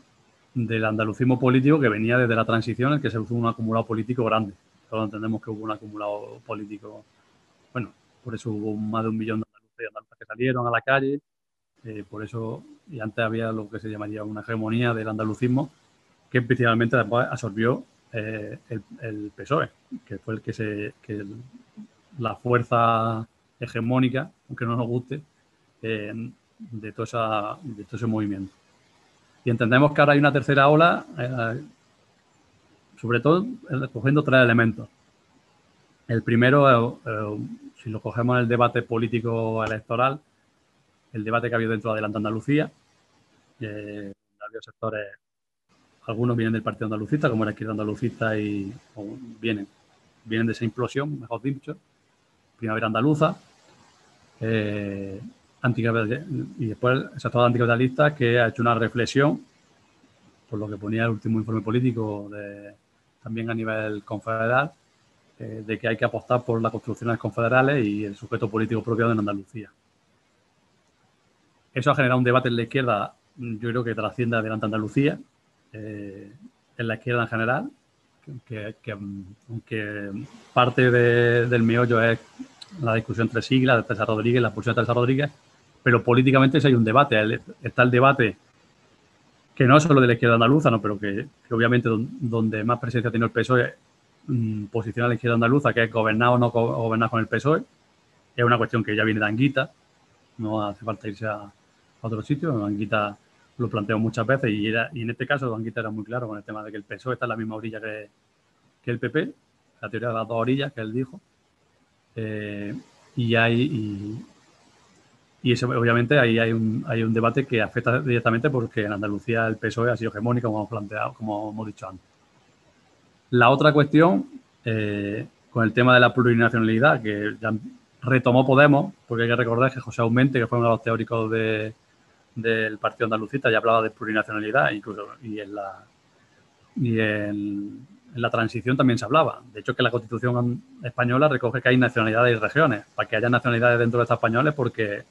del andalucismo político que venía desde la transición, en que se usó un acumulado político grande. Todos entendemos que hubo un acumulado político, bueno, por eso hubo más de un millón de andaluces que salieron a la calle, eh, por eso, y antes había lo que se llamaría una hegemonía del andalucismo, que principalmente después absorbió eh, el, PSOE, que fue el que se, que la fuerza hegemónica, aunque no nos guste, eh, de, toda esa, de todo ese movimiento. Y entendemos que ahora hay una tercera ola, eh, sobre todo cogiendo tres elementos. El primero, eh, si lo cogemos en el debate político electoral, el debate que ha habido dentro de Andalucía, eh, varios sectores, algunos vienen del Partido Andalucista, como la izquierda andalucista, y vienen, vienen de esa implosión, mejor dicho, Primavera Andaluza, eh, y después el sector anticapitalista que ha hecho una reflexión, por lo que ponía el último informe político de, también a nivel confederal, eh, de que hay que apostar por las construcciones confederales y el sujeto político propio de Andalucía. Eso ha generado un debate en la izquierda, yo creo que trasciende adelante Andalucía, eh, en la izquierda en general, que, aunque parte del meollo es la discusión entre siglas de César Rodríguez, la posición de César Rodríguez, pero políticamente sí hay un debate. Está el debate que no es solo de la izquierda andaluza, pero que, obviamente donde más presencia tiene el PSOE mm, posiciona a la izquierda andaluza, que es gobernar o no gobernar con el PSOE. Es una cuestión que ya viene de Anguita, no hace falta irse a, otro sitio. Anguita lo planteó muchas veces y, y en este caso Anguita era muy claro con el tema de que el PSOE está en la misma orilla que, que el PP, la teoría de las dos orillas que él dijo. Eh, y hay, eso, obviamente ahí hay un, hay un debate que afecta directamente porque en Andalucía el PSOE ha sido hegemónico, como hemos planteado, como hemos dicho antes. La otra cuestión, eh, con el tema de la plurinacionalidad, que ya retomó Podemos, porque hay que recordar que José Aumente, que fue uno de los teóricos de, del Partido Andalucista, ya hablaba de plurinacionalidad, incluso, y en la, y en la transición también se hablaba. De hecho, que la Constitución española recoge que hay nacionalidades y regiones. Para que haya nacionalidades dentro de estas españoles, porque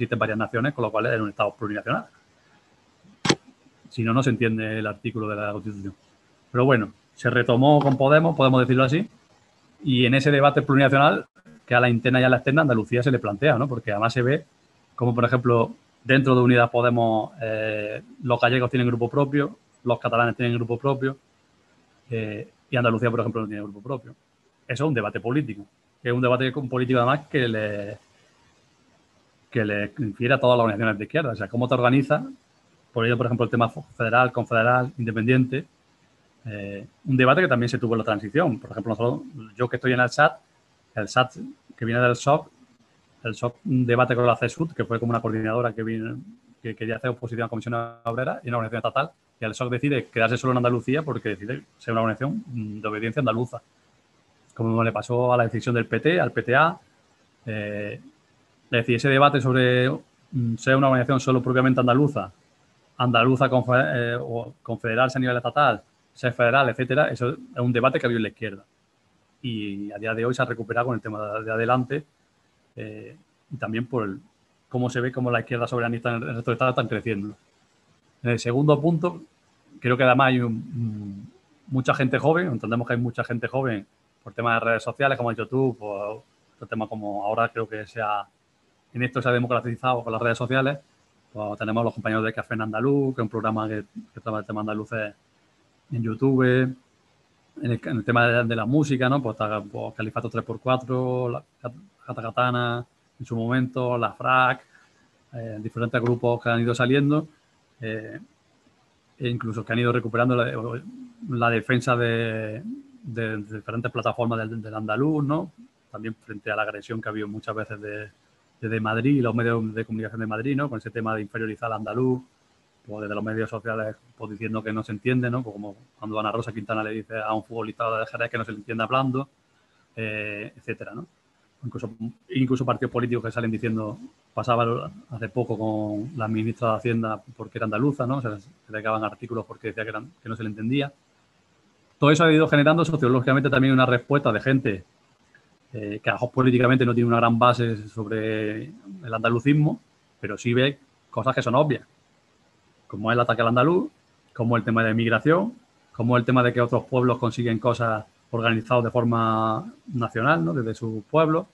existen varias naciones, con lo cual es un Estado plurinacional. Si no, no se entiende el artículo de la Constitución. Pero bueno, se retomó con Podemos, podemos decirlo así, y en ese debate plurinacional, que a la interna y a la externa, Andalucía se le plantea, ¿no? Porque además se ve como, por ejemplo, dentro de Unidas Podemos, eh, los gallegos tienen grupo propio, los catalanes tienen grupo propio, eh, y Andalucía, por ejemplo, no tiene grupo propio. Eso es un debate político, es un debate político además que le, que le infiere a todas las organizaciones de izquierda. O sea, cómo te organizas, por ello, por ejemplo, el tema federal, confederal, independiente, eh, un debate que también se tuvo en la transición. Por ejemplo, nosotros, yo que estoy en el SAT, el SAT que viene del SOC, el SOC un debate con la CESUD, que fue como una coordinadora que, vino, que quería hacer oposición a la Comisión Obrera y una organización estatal, y el SOC decide quedarse solo en Andalucía porque decide ser una organización de obediencia andaluza. Como le pasó a la decisión del PT, al PTA, eh, es decir, ese debate sobre mm, ser una organización solo propiamente andaluza, andaluza eh, o confederarse a nivel estatal, ser federal, etcétera, eso es un debate que había en la izquierda. Y a día de hoy se ha recuperado con el tema de, adelante eh, y también por el, cómo se ve cómo la izquierda soberanista en el resto de Estados están creciendo. En el segundo punto, creo que además hay mucha gente joven, entendemos que hay mucha gente joven por temas de redes sociales como YouTube o otro tema como ahora creo que se ha en esto se ha democratizado con las redes sociales. Pues tenemos los compañeros de Café en Andaluz, que es un programa que, trata el tema andaluz en YouTube. En el, tema de, la música, ¿no? Pues está pues, Califato 3x4, Katakatana en su momento, la FRAC, eh, diferentes grupos que han ido saliendo, eh, e incluso que han ido recuperando la, defensa de, diferentes plataformas del, andaluz, ¿no? También frente a la agresión que ha habido muchas veces desde Madrid los medios de comunicación de Madrid, ¿no? Con ese tema de inferiorizar al andaluz, pues desde los medios sociales pues, diciendo que no se entiende, ¿no? Pues como cuando Ana Rosa Quintana le dice a un futbolista de Jerez que no se le entiende hablando, eh, etcétera, ¿no? Incluso, partidos políticos que salen diciendo, pasaba hace poco con la ministra de Hacienda porque era andaluza, ¿no? Se le acaban artículos porque decía que no se le entendía. Todo eso ha ido generando sociológicamente también una respuesta de gente eh, que a políticamente no tiene una gran base sobre el andalucismo, pero sí ve cosas que son obvias, como el ataque al andaluz, como el tema de migración, como el tema de que otros pueblos consiguen cosas organizados de forma nacional, ¿no? desde su pueblo.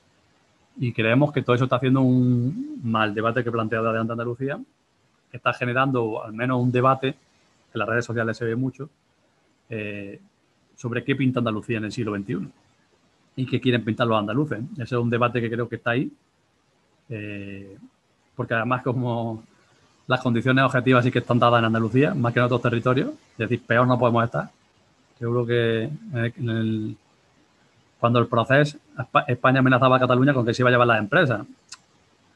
Y creemos que todo eso está haciendo un mal debate que plantea de Andalucía, que está generando al menos un debate, en las redes sociales se ve mucho, eh, sobre qué pinta Andalucía en el siglo XXI y qué quieren pintar los andaluces. Ese es un debate que creo que está ahí, eh, porque además como las condiciones objetivas sí que están dadas en Andalucía, más que en otros territorios, es decir, peor no podemos estar, Seguro que eh, cuando el proceso, España amenazaba a Cataluña con que se iba a llevar las empresas.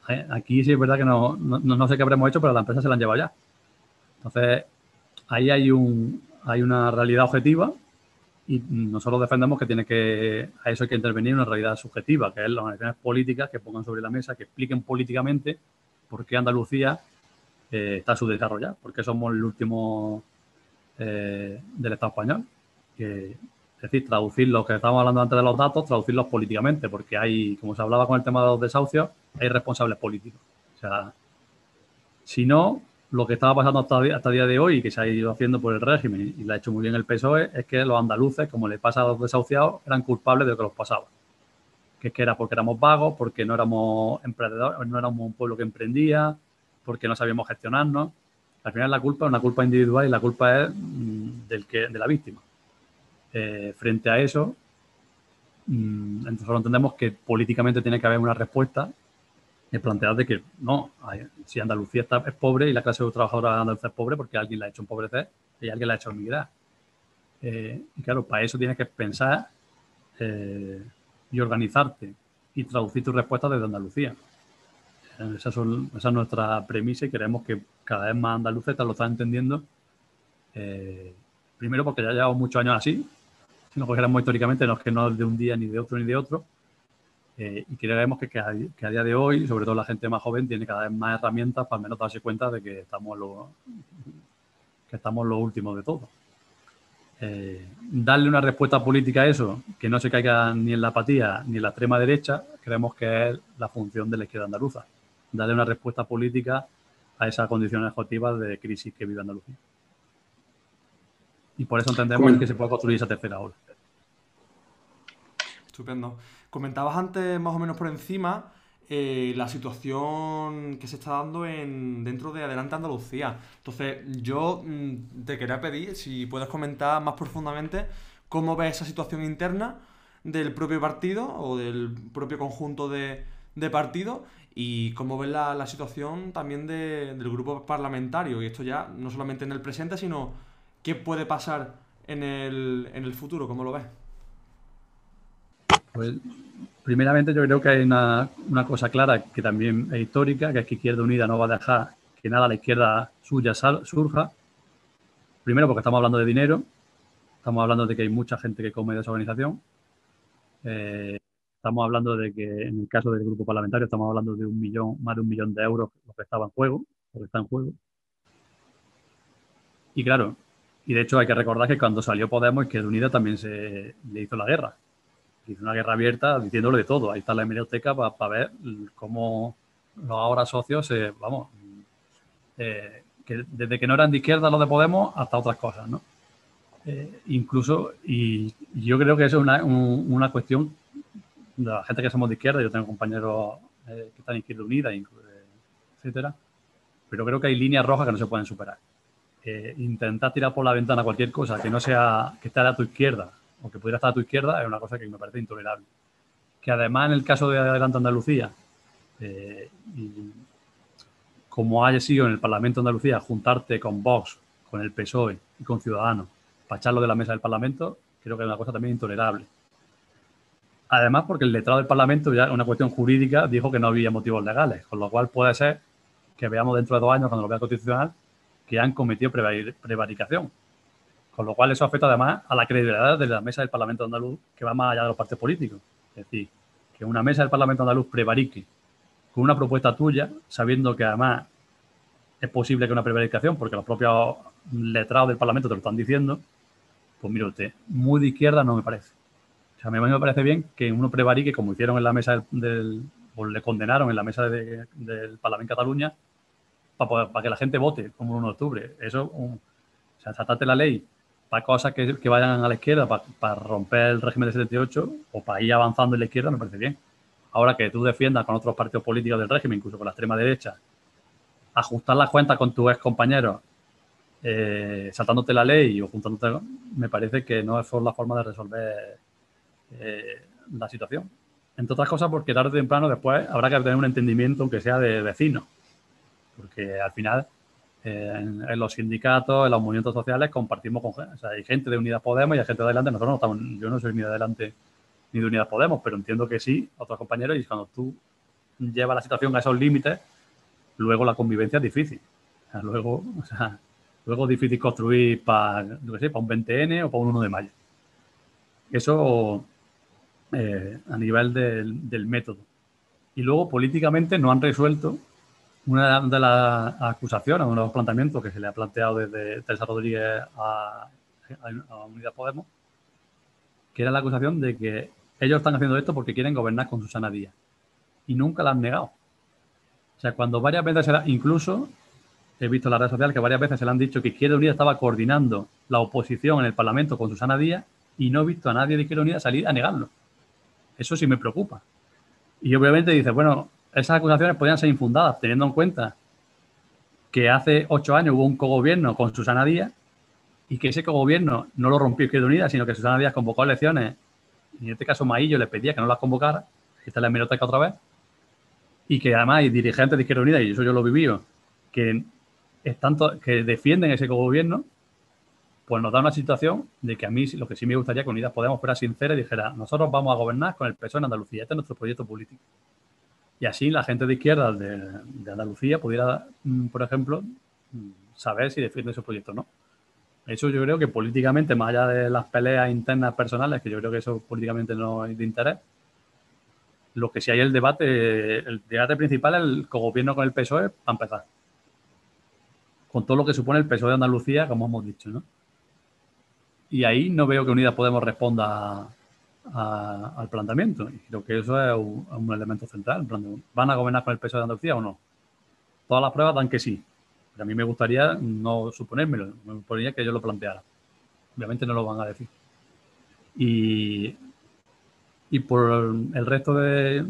Eh, aquí sí es verdad que no, no, sé qué habremos hecho, pero las empresas se las han llevado ya. Entonces, ahí hay, un, hay una realidad objetiva y nosotros defendemos que tiene que, a eso hay que intervenir una realidad subjetiva, que es las organizaciones políticas que pongan sobre la mesa, que expliquen políticamente por qué Andalucía eh, está subdesarrollada, por qué somos el último del Estado español es decir, traducir lo que estábamos hablando antes de los datos, traducirlos políticamente, porque hay, como se hablaba con el tema de los desahucios, hay responsables políticos. O sea, si no, lo que estaba pasando hasta, el día de hoy y que se ha ido haciendo por el régimen y lo ha hecho muy bien el PSOE, es que los andaluces, como le pasa a los desahuciados, eran culpables de lo que los pasaba. Que era porque éramos vagos, porque no éramos emprendedores, no éramos un pueblo que emprendía, porque no sabíamos gestionarnos. Al final la culpa es una culpa individual y la culpa es mm, del que, de la víctima. Eh, frente a eso, mm, entendemos que políticamente tiene que haber una respuesta de plantear de que no, si Andalucía está, es pobre y la clase trabajadora andaluza es pobre porque alguien la ha hecho empobrecer y alguien la ha hecho emigrar. Eh, y claro, para eso tienes que pensar eh, y organizarte y traducir tu respuesta desde Andalucía. Esa, esa, es nuestra premisa y queremos que cada vez más andaluces lo están entendiendo. primero porque ya llevamos muchos años así, si nos cogiéramos históricamente, no es que no de un día ni de otro ni de otro. Eh, y creemos que, que, a, día de hoy, sobre todo la gente más joven, tiene cada vez más herramientas para al menos darse cuenta de que estamos lo, que estamos lo último de todo. Eh, darle una respuesta política a eso, que no se caiga ni en la apatía ni en la extrema derecha, creemos que es la función de la izquierda andaluza. Darle una respuesta política a esas condiciones objetivas de crisis que vive Andalucía. Y por eso entendemos que se puede construir esa tercera ola. Estupendo. Comentabas antes, más o menos por encima, eh, la situación que se está dando en, dentro de Adelante Andalucía. Entonces, yo mm, te quería pedir si puedes comentar más profundamente cómo ves esa situación interna del propio partido o del propio conjunto de, de partidos y cómo ves la, situación también del grupo parlamentario. Y esto ya no solamente en el presente, sino ¿Qué puede pasar en el, en el futuro? ¿Cómo lo ves? Pues, primeramente, yo creo que hay una, cosa clara que también es histórica, que es que Izquierda Unida no va a dejar que nada a la izquierda suya surja. Primero, porque estamos hablando de dinero, estamos hablando de que hay mucha gente que come de esa organización. Eh, estamos hablando de que en el caso del grupo parlamentario estamos hablando de un millón, más de un millón de euros lo que estaba en juego, lo que está en juego. Y claro, y de hecho hay que recordar que cuando salió Podemos, Izquierda Unida también se le hizo la guerra. Hizo una guerra abierta diciéndole de todo. Ahí está la hemeroteca para ver cómo los ahora socios, eh, vamos, eh, que desde que no eran de izquierda los de Podemos hasta otras cosas, ¿no? Eh, incluso, y yo creo que eso es una, una, cuestión la gente que somos de izquierda, yo tengo compañeros que están en Izquierda Unida, etcétera, pero creo que hay líneas rojas que no se pueden superar intentar tirar por la ventana cualquier cosa que no sea que esté a tu izquierda o que pudiera estar a tu izquierda es una cosa que me parece intolerable. que además en el caso de Adelante Andalucía, eh, como haya sido en el Parlamento de Andalucía, juntarte con Vox, con el PSOE y con Ciudadanos para echarlo de la mesa del Parlamento, creo que es una cosa también intolerable. Además, porque el letrado del Parlamento, ya una cuestión jurídica, dijo que no había motivos legales, con lo cual puede ser que veamos dentro de dos años, cuando lo vea constitucional, que han cometido prevaricación. Con lo cual eso afecta además a la credibilidad de la mesa del Parlamento andaluz, que va más allá de los partidos políticos. Es decir, que una mesa del Parlamento andaluz prevarique con una propuesta tuya, sabiendo que además es posible que una prevaricación, porque los propios letrados del Parlamento te lo están diciendo, pues mire usted, muy de izquierda no me parece. O sea, a mí me parece bien que uno prevarique, como hicieron en la mesa del, o le condenaron en la mesa del Parlamento de Cataluña, para, que la gente vote como el 1 de octubre. Eso, o sea, saltarte la ley para cosas que, vayan a la izquierda, para, romper el régimen de 78 o para ir avanzando en la izquierda, me parece bien. Ahora que tú defiendas con otros partidos políticos del régimen, incluso con la extrema derecha, ajustar las cuentas con tus ex compañeros, eh, saltándote la ley o juntándote, me parece que no es la forma de resolver eh, la situación. Entre otras cosas, porque tarde o temprano después habrá que tener un entendimiento, aunque sea de vecinos. Porque al final, eh, en, los sindicatos, en los movimientos sociales, compartimos con. O sea, hay gente de Unidas Podemos y hay gente de Adelante. Nosotros no estamos, yo no soy ni de Adelante ni de Unidas Podemos, pero entiendo que sí, otros compañeros, y cuando tú llevas la situación a esos límites, luego la convivencia es difícil. luego, <laughs> o sea, luego es difícil construir para, para un 20N o para un 1 de mayo. Eso eh, a nivel del, método. Y luego, políticamente, no han resuelto una de las acusaciones, uno de los planteamientos que se le ha planteado desde Teresa Rodríguez a, a, Unidad Podemos, que era la acusación de que ellos están haciendo esto porque quieren gobernar con Susana Díaz. Y nunca la han negado. O sea, cuando varias veces, se incluso he visto en las redes sociales que varias veces se le han dicho que Izquierda Unida estaba coordinando la oposición en el Parlamento con Susana Díaz y no he visto a nadie de Izquierda Unida salir a negarlo. Eso sí me preocupa. Y obviamente dice, bueno, esas acusaciones podrían ser infundadas, teniendo en cuenta que hace ocho años hubo un cogobierno con Susana Díaz y que ese cogobierno no lo rompió Izquierda Unida, sino que Susana Díaz convocó elecciones y en este caso Maillo le pedía que no las convocara, esta es la hemeroteca otra vez, y que además hay dirigentes de Izquierda Unida, y eso yo lo viví, que, están que defienden ese cogobierno pues nos da una situación de que a mí lo que sí me gustaría que Unidas Podemos fuera sincera y dijera, nosotros vamos a gobernar con el PSOE en Andalucía, este es nuestro proyecto político. Y así la gente de izquierda de, Andalucía pudiera, mm, por ejemplo, mm, saber si defiende ese proyecto o no. Eso yo creo que políticamente, más allá de las peleas internas personales, que yo creo que eso políticamente no es de interés, lo que sí hay el debate, el debate principal es el gobierno con el PSOE, para empezar. Con todo lo que supone el PSOE de Andalucía, como hemos dicho, ¿no? Y ahí no veo que Unidas Podemos responda al planteamiento. Y creo que eso es un, elemento central. ¿Van a gobernar con el peso de Andalucía o no? Todas las pruebas dan que sí. Pero a mí me gustaría no suponérmelo. Me gustaría que ellos lo plantearan. Obviamente no lo van a decir. Y, y por el resto de,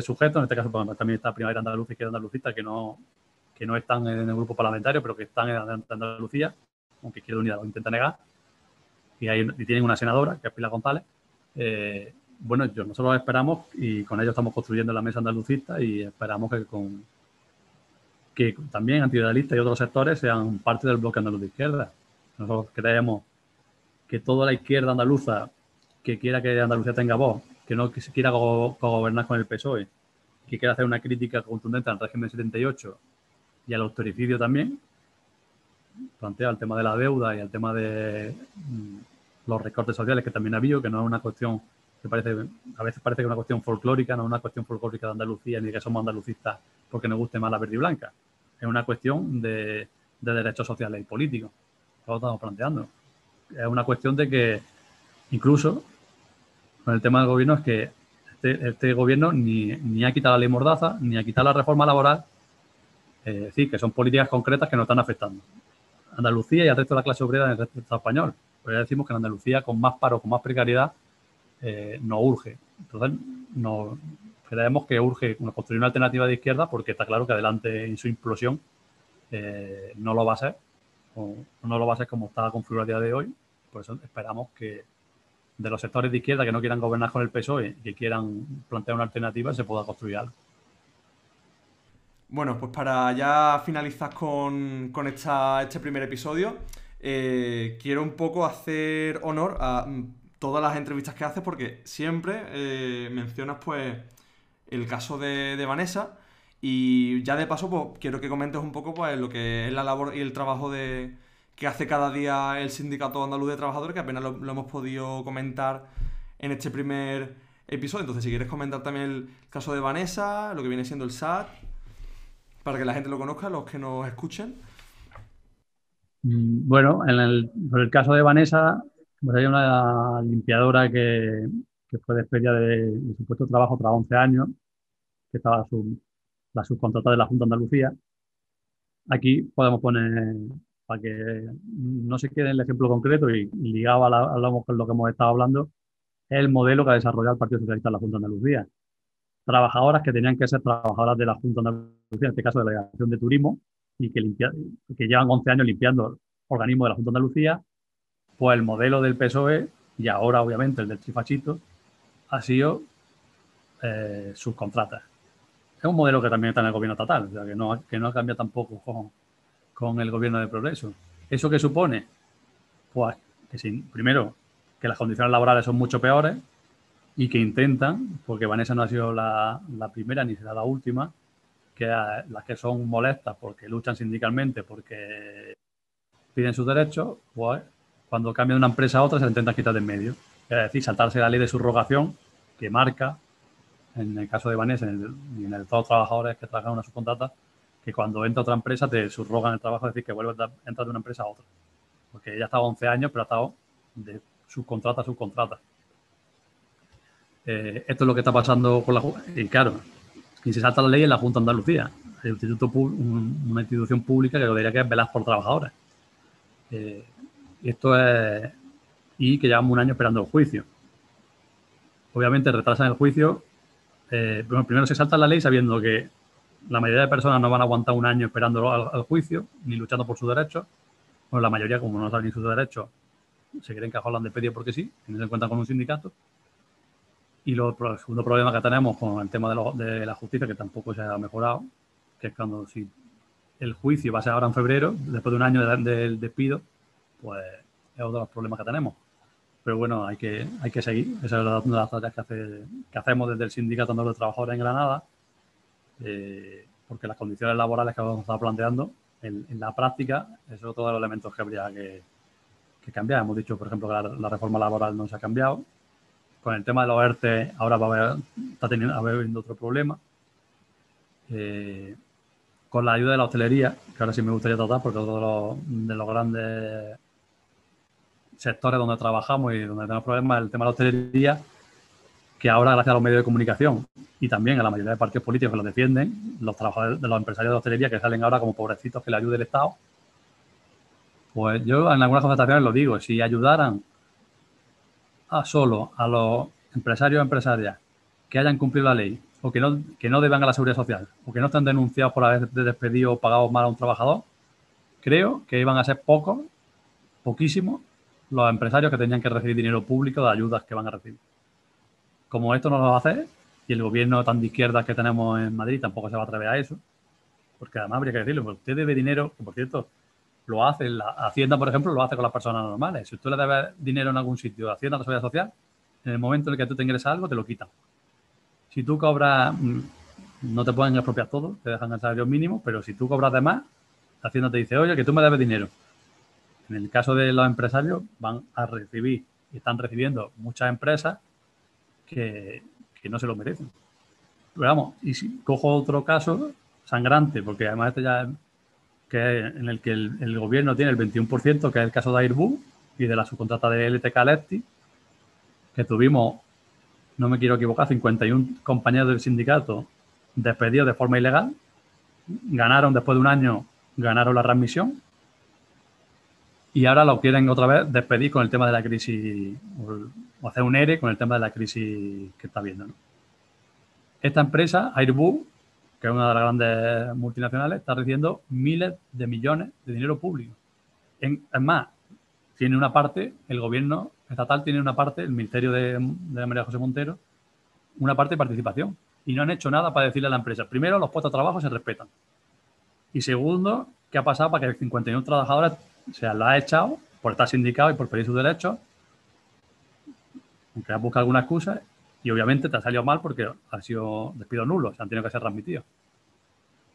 sujetos, en este caso pues, también está Primavera Andalucía y Izquierda Andalucista, que no, que no están en el grupo parlamentario, pero que están en Andalucía, aunque Izquierda Unida lo intenta negar y, tienen una senadora, que es Pilar González. Eh, bueno, nosotros esperamos y con ellos estamos construyendo la mesa andalucista y esperamos que con que también antidealistas y otros sectores sean parte del bloque andaluz de izquierda. Nosotros creemos que toda la izquierda andaluza que quiera que Andalucía tenga voz, que no quiera gobernar con el PSOE, que quiera hacer una crítica contundente al régimen 78 y al autoricidio también, plantea el tema de la deuda y el tema de mm, los recortes sociales que también ha habido, que no es una cuestión que parece, a veces parece que es una cuestión folclórica, no es una cuestión folclórica de Andalucía ni que somos andalucistas porque nos guste más la verde y blanca. Es una cuestión de, derechos sociales y políticos. Lo estamos planteando. Es una cuestión de que incluso con el tema del gobierno es que este, este gobierno ni, ni, ha quitado la ley mordaza, ni ha quitado la reforma laboral. es decir, que son políticas concretas que nos están afectando. Andalucía y al resto de la clase obrera en el resto del Estado español. Pues ya decimos que en Andalucía, con más paro, con más precariedad, eh, no urge. Entonces, no, creemos que urge construir una alternativa de izquierda porque está claro que adelante en su implosión eh, no lo va a ser, o no lo va a ser como está configurado a día de hoy. Por eso esperamos que, de los sectores de izquierda que no quieran gobernar con el PSOE y que quieran plantear una alternativa, se pueda construir algo. Bueno, pues para ya finalizar con, este primer episodio, eh, quiero un poco hacer honor a mm, todas las entrevistas que haces porque siempre eh, mencionas pues el caso de, Vanessa y ya de paso pues quiero que comentes un poco pues lo que es la labor y el trabajo de, que hace cada día el Sindicato Andaluz de Trabajadores, que apenas lo, hemos podido comentar en este primer episodio. Entonces, si quieres comentar también el caso de Vanessa, lo que viene siendo el SAT, para que la gente lo conozca, los que nos escuchen. Mm, bueno, en el, caso de Vanessa, pues hay una limpiadora que, fue despedida de, de, su puesto de trabajo tras 11 años, que estaba la subcontrata de la Junta de Andalucía. Aquí podemos poner para que no se quede en el ejemplo concreto y ligado a, con lo que hemos estado hablando, el modelo que ha desarrollado el Partido Socialista en la Junta de Andalucía. Trabajadoras que tenían que ser trabajadoras de la Junta de Andalucía, en este caso de la Delegación de Turismo, y que, que llevan 11 años limpiando organismos de la Junta de Andalucía, pues el modelo del PSOE, y ahora obviamente el del Trifachito, ha sido eh, sus contratas. Es un modelo que también está en el gobierno estatal, o sea, que no, que no cambia tampoco con, con el gobierno de progreso. ¿Eso qué supone? Pues que primero, que las condiciones laborales son mucho peores y que intentan, porque Vanessa no ha sido la, primera ni será la última, que las que son molestas porque luchan sindicalmente, porque piden sus derechos, pues cuando cambian de una empresa a otra se la intentan quitar de en medio. Es decir, saltarse la ley de subrogación que marca, en el caso de Vanessa y en el de todos los trabajadores que trabajan una subcontrata, que cuando entra otra empresa te subrogan el trabajo, es decir, que vuelves a entrar de una empresa a otra. Porque ella ha estado 11 años, pero ha estado de subcontrata a subcontrata. Eh, esto es lo que está pasando con la Y claro, quien se salta la ley es la Junta de Andalucía, el instituto, una institución pública que lo diría que es velar por trabajadores. Eh, esto es. Y que llevamos un año esperando el juicio. Obviamente retrasan el juicio. Eh, primero se salta la ley sabiendo que la mayoría de personas no van a aguantar un año esperando al, juicio, ni luchando por sus derechos. Bueno, la mayoría, como no saben ni sus derechos, se creen que a de pedir porque sí, y no se encuentran con un sindicato. Y lo, el segundo problema que tenemos con el tema de, la justicia, que tampoco se ha mejorado, que es cuando si el juicio va a ser ahora en febrero, después de un año del despido, pues es otro de los problemas que tenemos. Pero bueno, hay que, hay que seguir. Esa es una de las tareas que, hace, que hacemos desde el Sindicato de Trabajadores en Granada eh, porque las condiciones laborales que vamos a estar planteando en, la práctica es otro de los elementos que habría que, cambiar. Hemos dicho, por ejemplo, que la, reforma laboral no se ha cambiado. Con el tema de los ERTE ahora va a haber, está teniendo, otro problema. Eh, con la ayuda de la hostelería, que ahora sí me gustaría tratar, porque es uno de los, grandes sectores donde trabajamos y donde tenemos problemas, el tema de la hostelería, que ahora, gracias a los medios de comunicación y también a la mayoría de partidos políticos que lo defienden, los trabajadores de los empresarios de hostelería que salen ahora como pobrecitos que le ayude el Estado, pues yo en algunas conversaciones lo digo, si ayudaran solo a los empresarios o empresarias que hayan cumplido la ley o que no, que no deban a la seguridad social o que no estén denunciados por haber despedido o pagado mal a un trabajador, creo que iban a ser pocos, poquísimos, los empresarios que tenían que recibir dinero público de ayudas que van a recibir. Como esto no lo va a hacer, y el gobierno tan de izquierda que tenemos en Madrid tampoco se va a atrever a eso, porque además habría que decirlo, porque usted debe dinero, que por cierto, lo hace, la Hacienda, por ejemplo, lo hace con las personas normales. Si usted le debe dinero en algún sitio, Hacienda, la Seguridad Social, en el momento en el que tú te ingresas algo, te lo quitan. Si tú cobras, mm, no te pueden expropiar todo, te dejan el salario mínimo, pero si tú cobras de más, Hacienda te dice, oye, que tú me debes dinero. En el caso de los empresarios, van a recibir y están recibiendo muchas empresas que, no se lo merecen. Pero vamos, y si cojo otro caso sangrante, porque además este ya que en el que el, gobierno tiene el 21%, que es el caso de Airbus y de la subcontrata de LTK Lefty, que tuvimos, no me quiero equivocar, 51 compañeros del sindicato despedidos de forma ilegal, ganaron después de un año, ganaron la transmisión y ahora lo quieren otra vez despedir con el tema de la crisis o hacer un ERE con el tema de la crisis que está viendo. Esta empresa, Airbus, que es una de las grandes multinacionales, está recibiendo miles de millones de dinero público. es más, tiene una parte, el gobierno estatal tiene una parte, el Ministerio de, de María José Montero, una parte de participación. Y no han hecho nada para decirle a la empresa, primero, los puestos de trabajo se respetan. Y segundo, ¿qué ha pasado para que 51 trabajadores se la ha echado por estar sindicado y por pedir sus derechos? Aunque has buscado alguna excusa y obviamente te ha salido mal porque ha sido despido nulo, se han tenido que ser transmitidos.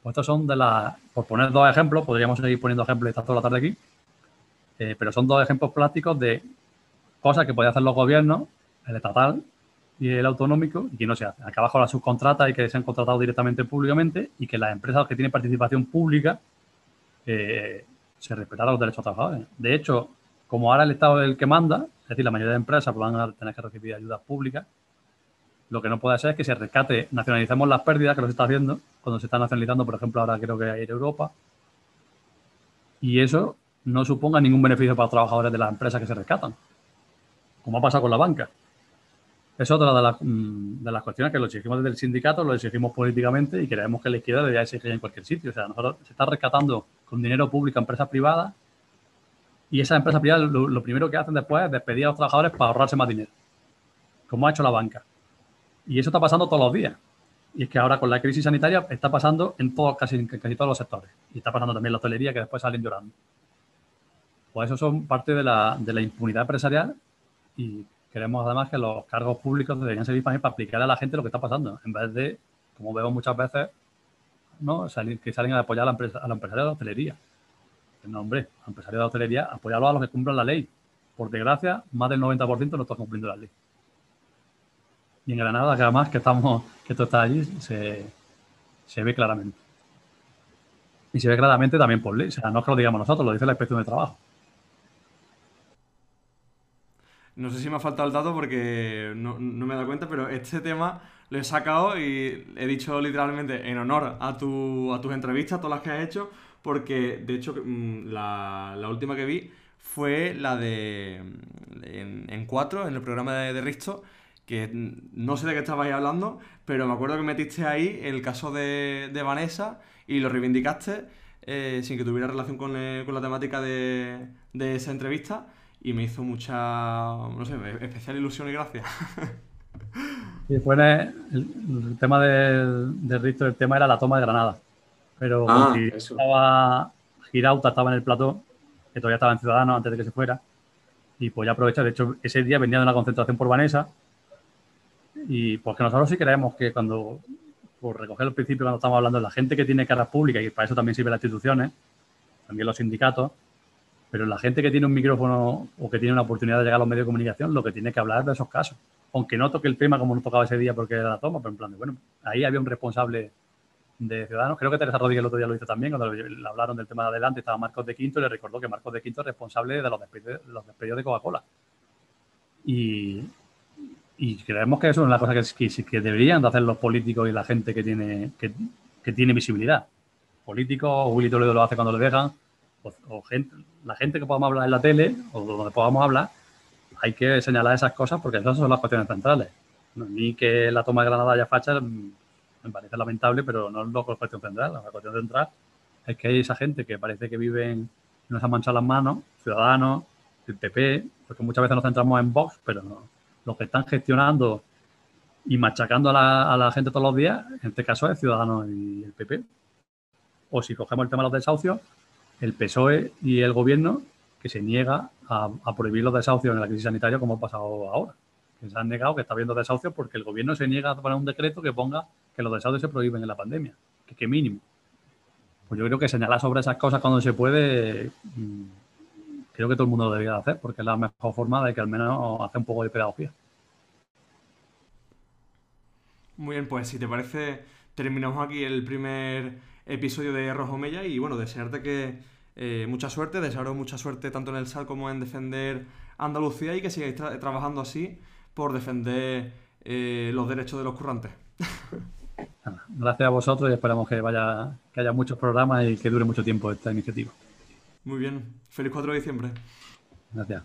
Pues estos son de las, por poner dos ejemplos, podríamos seguir poniendo ejemplos esta toda la tarde aquí, eh, pero son dos ejemplos prácticos de cosas que podían hacer los gobiernos, el estatal y el autonómico, y que no se hace. Acá abajo la subcontrata y que se han contratado directamente públicamente y que las empresas que tienen participación pública eh, se respetaran los derechos trabajadores. De hecho, como ahora el Estado es el que manda, es decir, la mayoría de empresas van a tener que recibir ayudas públicas, lo que no puede ser es que se rescate, nacionalicemos las pérdidas que lo se está haciendo, cuando se está nacionalizando, por ejemplo, ahora creo que hay Europa, y eso no suponga ningún beneficio para los trabajadores de las empresas que se rescatan, como ha pasado con la banca. Es otra de las, mm, de las cuestiones que lo exigimos desde el sindicato, lo exigimos políticamente y creemos que la izquierda debería exigir en cualquier sitio. O sea, nosotros se está rescatando con dinero público a empresas privadas y esas empresas privadas lo, lo primero que hacen después es despedir a los trabajadores para ahorrarse más dinero, como ha hecho la banca. Y eso está pasando todos los días. Y es que ahora con la crisis sanitaria está pasando en todo, casi, casi todos los sectores. Y está pasando también en la hotelería que después salen llorando. Pues eso son parte de la, de la impunidad empresarial y queremos además que los cargos públicos deberían servir para, para aplicar a la gente lo que está pasando, en vez de, como veo muchas veces. Salir, que salen a apoyar a la, empresa, a la empresaria de la hostelería. No, hombre, a empresario de la hostelería, apoyarlo a los que cumplan la ley. Por desgracia, más del 90% no está cumpliendo la ley. Y en Granada, que además que estamos, que esto está allí, se, se ve claramente. Y se ve claramente también por ley. O sea, no es que lo digamos nosotros, lo dice la inspección de trabajo. No sé si me ha faltado el dato porque no, me he dado cuenta, pero este tema lo he sacado y he dicho literalmente en honor a, tu, a tus entrevistas, todas las que has hecho, porque de hecho mm, la, la última que vi fue la de mm, en, en cuatro, en el programa de Risto, que no sé de qué estabais hablando, pero me acuerdo que metiste ahí el caso de, de Vanessa y lo reivindicaste eh, sin que tuviera relación con, eh, con la temática de, de esa entrevista y me hizo mucha, no sé, especial ilusión y gracia. <laughs> Y después el, el tema del, del Risto, el tema era la toma de Granada. Pero Ah, si estaba Girauta, estaba en el plató, que todavía estaba en Ciudadanos antes de que se fuera. Y pues ya aprovechar, de hecho, ese día venía de una concentración por Vanessa. Y pues que nosotros sí creemos que cuando, por recoger el principio cuando estamos hablando de la gente que tiene caras públicas, y para eso también sirven las instituciones, también los sindicatos, pero la gente que tiene un micrófono o que tiene una oportunidad de llegar a los medios de comunicación, lo que tiene que hablar de esos casos. Aunque no toque el tema como nos tocaba ese día porque era la toma, pero en plan de, bueno, ahí había un responsable de Ciudadanos. Creo que Teresa Rodríguez el otro día lo hizo también, cuando le hablaron del tema de adelante, estaba Marcos de Quinto y le recordó que Marcos de Quinto es responsable de los despedidos, los despedidos de Coca-Cola. Y, y creemos que eso es una cosa que, que, que deberían de hacer los políticos y la gente que tiene, que, que tiene visibilidad. Políticos, Willy Toledo lo hace cuando le dejan, o, o gente, la gente que podamos hablar en la tele o donde podamos hablar, hay que señalar esas cosas porque esas son las cuestiones centrales. No, ni que la toma de Granada haya facha mm, me parece lamentable, pero no es la cuestión central. La cuestión central es que hay esa gente que parece que vive en, no se han manchado las manos, ciudadanos, el PP, porque muchas veces nos centramos en Vox, pero no, los que están gestionando y machacando a la, gente todos los días, en este caso es Ciudadanos y el PP. O si cogemos el tema de los desahucios, el PSOE y el gobierno que se niega a, prohibir los desahucios en la crisis sanitaria como ha pasado ahora. Que se han negado que está habiendo desahucios porque el gobierno se niega a poner un decreto que ponga que los desahucios se prohíben en la pandemia. Que, mínimo. Pues yo creo que señalar sobre esas cosas cuando se puede, mmm, creo que todo el mundo lo debería hacer porque es la mejor forma de que al menos hace un poco de pedagogía. Muy bien, pues si te parece, terminamos aquí el primer episodio de Rojo Mella y bueno, desearte que eh, mucha suerte, desearos mucha suerte tanto en el SAL como en defender Andalucía y que sigáis tra trabajando así por defender eh, los derechos de los currantes. <laughs> Gracias a vosotros y esperamos que vaya que haya muchos programas y que dure mucho tiempo esta iniciativa. Muy bien, feliz 4 de diciembre. Gracias.